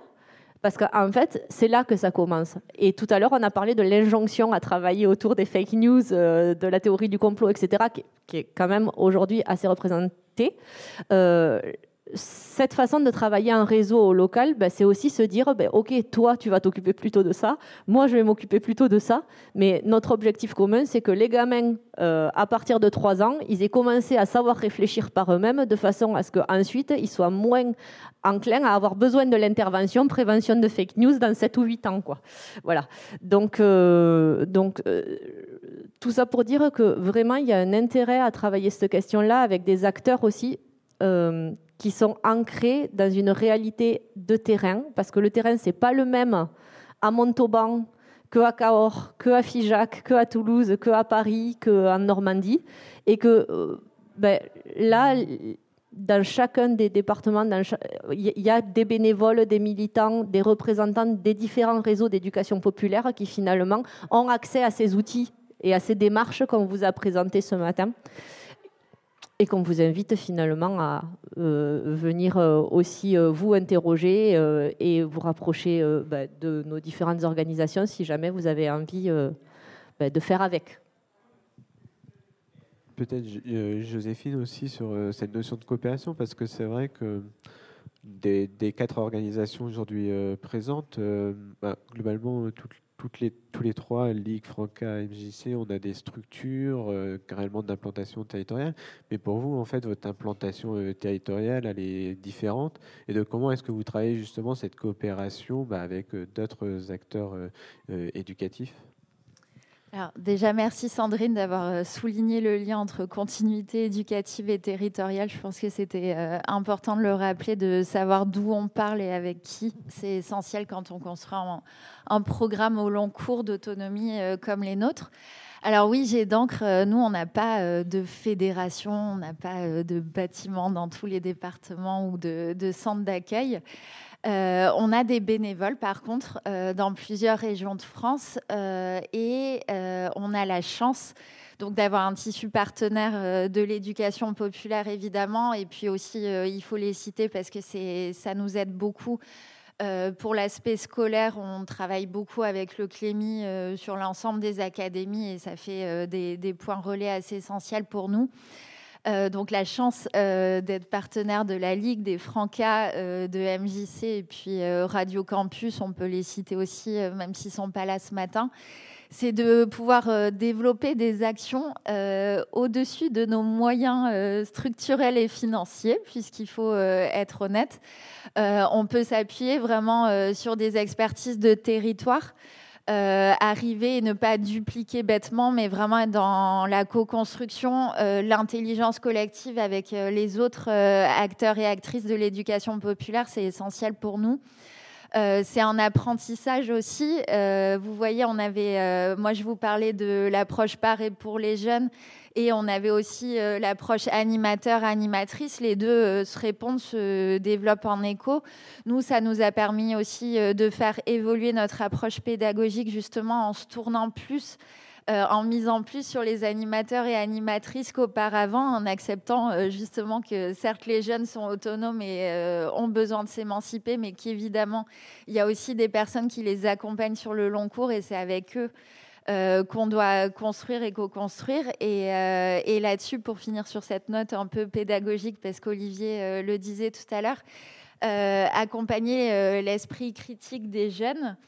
parce qu'en fait, c'est là que ça commence. Et tout à l'heure, on a parlé de l'injonction à travailler autour des fake news, euh, de la théorie du complot, etc., qui, qui est quand même aujourd'hui assez représentée cette façon de travailler en réseau au local, ben, c'est aussi se dire, ben, OK, toi, tu vas t'occuper plutôt de ça, moi, je vais m'occuper plutôt de ça, mais notre objectif commun, c'est que les gamins, euh, à partir de 3 ans, ils aient commencé à savoir réfléchir par eux-mêmes de façon à ce qu'ensuite, ils soient moins enclins à avoir besoin de l'intervention, prévention de fake news dans 7 ou 8 ans. Quoi. Voilà. Donc, euh, donc euh, tout ça pour dire que vraiment, il y a un intérêt à travailler cette question-là avec des acteurs aussi qui sont ancrés dans une réalité de terrain, parce que le terrain, c'est pas le même à Montauban que à Cahors, que à Figeac, que à Toulouse, que à Paris, que en Normandie, et que euh, ben, là, dans chacun des départements, il y a des bénévoles, des militants, des représentants des différents réseaux d'éducation populaire qui finalement ont accès à ces outils et à ces démarches qu'on vous a présentées ce matin et qu'on vous invite finalement à euh, venir euh, aussi euh, vous interroger et vous rapprocher bah, de nos différentes organisations si jamais vous avez envie bah, de faire avec. peut-être Joséphine aussi sur cette notion de coopération, parce que c'est vrai que des, quatre organisations aujourd'hui présentes, bah, globalement, toutes, toutes les, tous les trois, Ligue, Franca, MJC, on a des structures euh, d'implantation territoriale. Mais pour vous, en fait, votre implantation euh, territoriale, elle est différente. Et de comment est-ce que vous travaillez justement cette coopération bah, avec euh, d'autres acteurs éducatifs? Alors, déjà, merci Sandrine d'avoir euh, souligné le lien entre continuité éducative et territoriale. Je pense que c'était euh, important de le rappeler, de savoir d'où on parle et avec qui. C'est essentiel quand on construit un, programme au long cours d'autonomie euh, comme les nôtres. Alors oui, j'ai d'encre. Nous, on n'a pas de fédération, on n'a pas de bâtiment dans tous les départements ou de, de centres d'accueil. Euh, on a des bénévoles, par contre, euh, dans plusieurs régions de France, euh, et on a la chance donc d'avoir un tissu partenaire de l'éducation populaire, évidemment, et puis aussi, il faut les citer parce que ça nous aide beaucoup. pour l'aspect scolaire, on travaille beaucoup avec le Clémy sur l'ensemble des académies et ça fait des, points relais assez essentiels pour nous. Euh, donc la chance euh, d'être partenaire de la Ligue, des Francas, euh, de MJC et puis Radio Campus, on peut les citer aussi, même s'ils ne sont pas là ce matin c'est de pouvoir développer des actions au-dessus de nos moyens structurels et financiers, puisqu'il faut être honnête. on peut s'appuyer vraiment sur des expertises de territoire. Euh, arriver et ne pas dupliquer bêtement, mais vraiment être dans la co-construction, euh, l'intelligence collective avec euh, les autres acteurs et actrices de l'éducation populaire, c'est essentiel pour nous. C'est un apprentissage aussi. vous voyez, on avait, moi je vous parlais de l'approche par et pour les jeunes. Et on avait aussi euh, l'approche animateur-animatrice. Les deux euh, se répondent, se développent en écho. Nous, ça nous a permis aussi euh, de faire évoluer notre approche pédagogique justement en se tournant plus en misant plus sur les animateurs et animatrices qu'auparavant, en acceptant justement que certes les jeunes sont autonomes et ont besoin de s'émanciper, mais qu'évidemment, il y a aussi des personnes qui les accompagnent sur le long cours et c'est avec eux euh, qu'on doit construire et co-construire. Euh, et, là-dessus, pour finir sur cette note un peu pédagogique, parce qu'Olivier euh, le disait tout à l'heure, accompagner l'esprit critique des jeunes.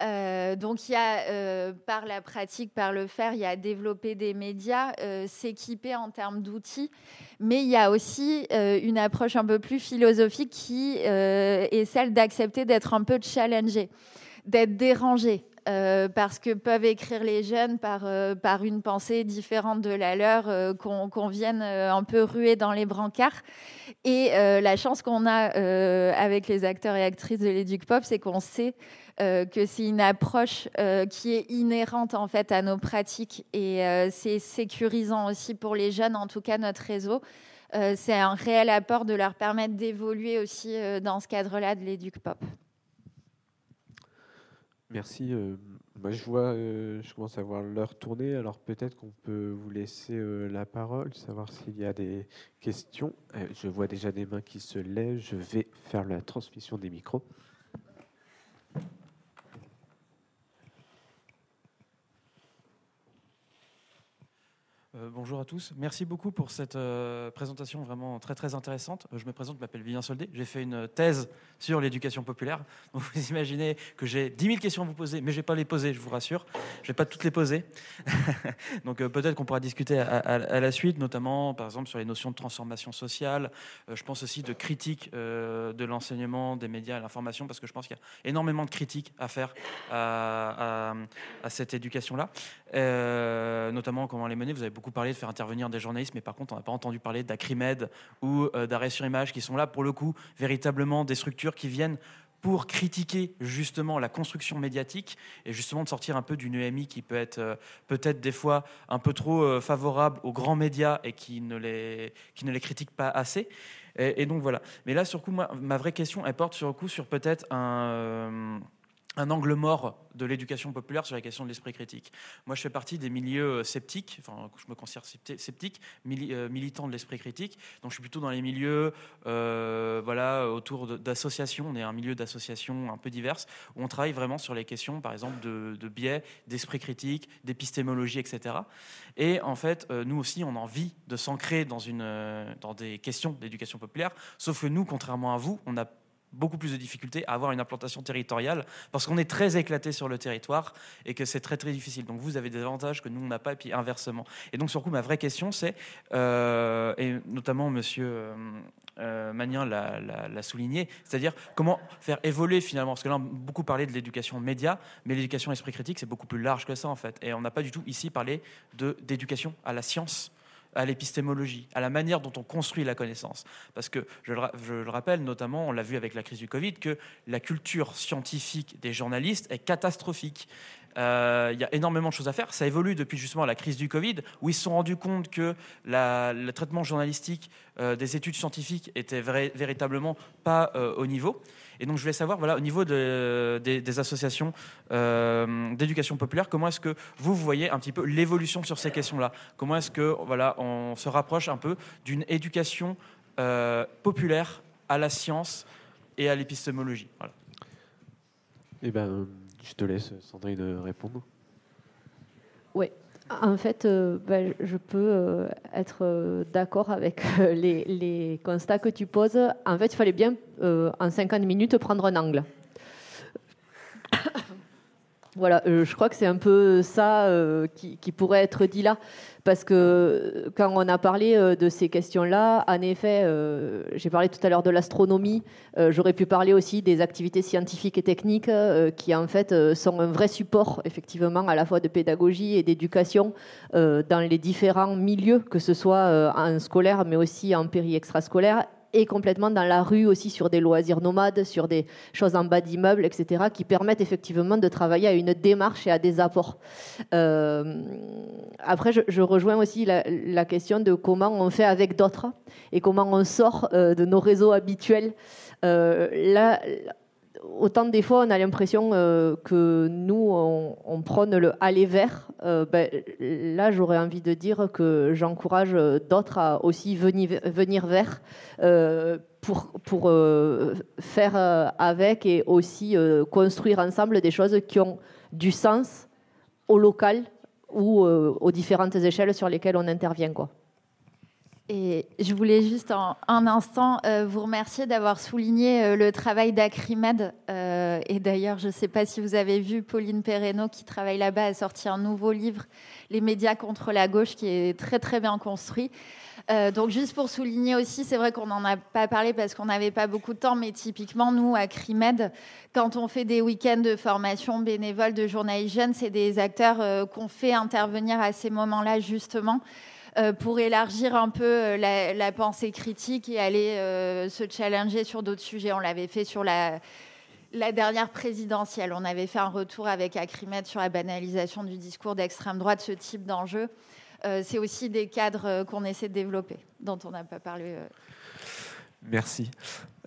Donc il y a par la pratique, par le faire, il y a développer des médias, s'équiper en termes d'outils, mais il y a aussi une approche un peu plus philosophique qui est celle d'accepter d'être un peu challengé, d'être dérangé. Euh, parce que peuvent écrire les jeunes par, euh, une pensée différente de la leur, euh, qu'on vienne un peu ruer dans les brancards. Et la chance qu'on a avec les acteurs et actrices de l'éduc pop, c'est qu'on sait que c'est une approche qui est inhérente en fait à nos pratiques et c'est sécurisant aussi pour les jeunes, en tout cas notre réseau. c'est un réel apport de leur permettre d'évoluer aussi dans ce cadre-là de l'éduc pop. Merci. Euh, moi, je vois, euh, je commence à voir l'heure tourner. Alors peut-être qu'on peut vous laisser euh, la parole, savoir s'il y a des questions. je vois déjà des mains qui se lèvent. Je vais faire la transmission des micros. Euh, bonjour à tous. Merci beaucoup pour cette euh, présentation vraiment très très intéressante. Euh, je me présente, je m'appelle Vivien Soldé. J'ai fait une thèse sur l'éducation populaire. Vous imaginez que j'ai 10 000 questions à vous poser, mais je vais pas les poser, je vous rassure. Je vais pas toutes les poser. Donc peut-être qu'on pourra discuter à, la suite, notamment par exemple sur les notions de transformation sociale. je pense aussi de critique de l'enseignement, des médias et l'information, parce que je pense qu'il y a énormément de critiques à faire à, à cette éducation-là, notamment comment les mener. Vous avez beaucoup parlé de faire intervenir des journalistes, mais par contre, on n'a pas entendu parler d'Acrimed ou euh, d'Arrêt sur Image, qui sont là, pour le coup, véritablement des structures qui viennent pour critiquer justement la construction médiatique et justement de sortir un peu d'une EMI qui peut être euh, peut-être des fois un peu trop euh, favorable aux grands médias et qui ne les, qui ne les critique pas assez. Et, donc voilà. Mais là, sur coup, ma vraie question, elle porte sur coup sur peut-être un un angle mort de l'éducation populaire sur la question de l'esprit critique. Moi, je fais partie des milieux euh, sceptiques, enfin, je me considère sceptique, euh, militant de l'esprit critique. Donc, je suis plutôt dans les milieux, euh, voilà, autour d'associations. On est un milieu d'associations un peu diverses où on travaille vraiment sur les questions, par exemple, de, biais, d'esprit critique, d'épistémologie, etc. Et en fait, nous aussi, on a envie de s'ancrer dans, dans des questions d'éducation populaire. Sauf que nous, contrairement à vous, on a beaucoup plus de difficultés à avoir une implantation territoriale parce qu'on est très éclaté sur le territoire et que c'est très très difficile. Donc vous avez des avantages que nous on n'a pas et puis inversement. Et donc surtout ma vraie question c'est euh, et notamment Monsieur euh, euh l'a souligné, c'est-à-dire comment faire évoluer finalement parce que là on a beaucoup parlé de l'éducation média, mais l'éducation esprit critique c'est beaucoup plus large que ça en fait et on n'a pas du tout ici parlé de d'éducation à la science à l'épistémologie, à la manière dont on construit la connaissance. Parce que, je le, rappelle, notamment, on l'a vu avec la crise du Covid, que la culture scientifique des journalistes est catastrophique. Euh, il y a énormément de choses à faire. Ça évolue depuis justement la crise du Covid, où ils se sont rendus compte que le traitement journalistique euh, des études scientifiques était véritablement pas euh, au niveau. Et donc, je voulais savoir, voilà, au niveau des, associations euh, d'éducation populaire, comment est-ce que vous, voyez un petit peu l'évolution sur ces questions-là? Comment est-ce que, voilà, on se rapproche un peu d'une éducation euh, populaire à la science et à l'épistémologie? Voilà. Eh ben, je te laisse, Sandrine, répondre. Oui. En fait, euh, ben, je peux euh, être euh, d'accord avec les, constats que tu poses. En fait, il fallait bien, en 50 minutes, prendre un angle. Voilà, je crois que c'est un peu ça qui, pourrait être dit là. Parce que quand on a parlé euh, de ces questions-là, en effet, euh, j'ai parlé tout à l'heure de l'astronomie, euh, j'aurais pu parler aussi des activités scientifiques et techniques qui en fait sont un vrai support effectivement à la fois de pédagogie et d'éducation dans les différents milieux, que ce soit en scolaire mais aussi en péri-extrascolaire et complètement dans la rue aussi sur des loisirs nomades, sur des choses en bas d'immeubles, etc., qui permettent effectivement de travailler à une démarche et à des apports. Euh, après, je, rejoins aussi la, question de comment on fait avec d'autres et comment on sort euh, de nos réseaux habituels. Euh, là, autant des fois on a l'impression euh, que nous on, prône le aller vers, euh, ben, là j'aurais envie de dire que j'encourage d'autres à aussi venir, venir vers euh, pour, faire avec et aussi construire ensemble des choses qui ont du sens au local ou aux différentes échelles sur lesquelles on intervient. Et je voulais juste en un instant euh, vous remercier d'avoir souligné euh, le travail d'Acrimed. Euh, et d'ailleurs, je ne sais pas si vous avez vu Pauline Perreno, qui travaille là-bas, a sorti un nouveau livre, Les médias contre la gauche, qui est très très bien construit. donc juste pour souligner aussi, c'est vrai qu'on n'en a pas parlé parce qu'on n'avait pas beaucoup de temps, mais typiquement, nous, à CRIMED, quand on fait des week-ends de formation bénévole de journalistes jeunes, c'est des acteurs qu'on fait intervenir à ces moments-là, justement. Euh, pour élargir un peu euh, la, pensée critique et aller euh, se challenger sur d'autres sujets. On l'avait fait sur la, dernière présidentielle. On avait fait un retour avec Acrimed sur la banalisation du discours d'extrême droite, ce type d'enjeu. c'est aussi des cadres qu'on essaie de développer, dont on n'a pas parlé. Merci.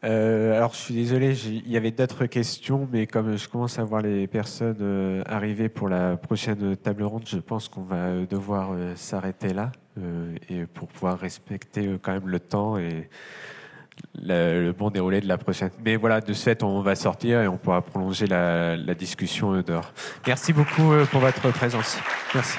alors, je suis désolé, il y avait d'autres questions, mais comme je commence à voir les personnes arriver pour la prochaine table ronde, je pense qu'on va devoir s'arrêter là. Euh, et pour pouvoir respecter euh, quand même le temps et le bon déroulé de la prochaine. Mais voilà, de ce fait, on va sortir et on pourra prolonger la, la discussion dehors. Merci beaucoup euh, pour votre présence. Merci.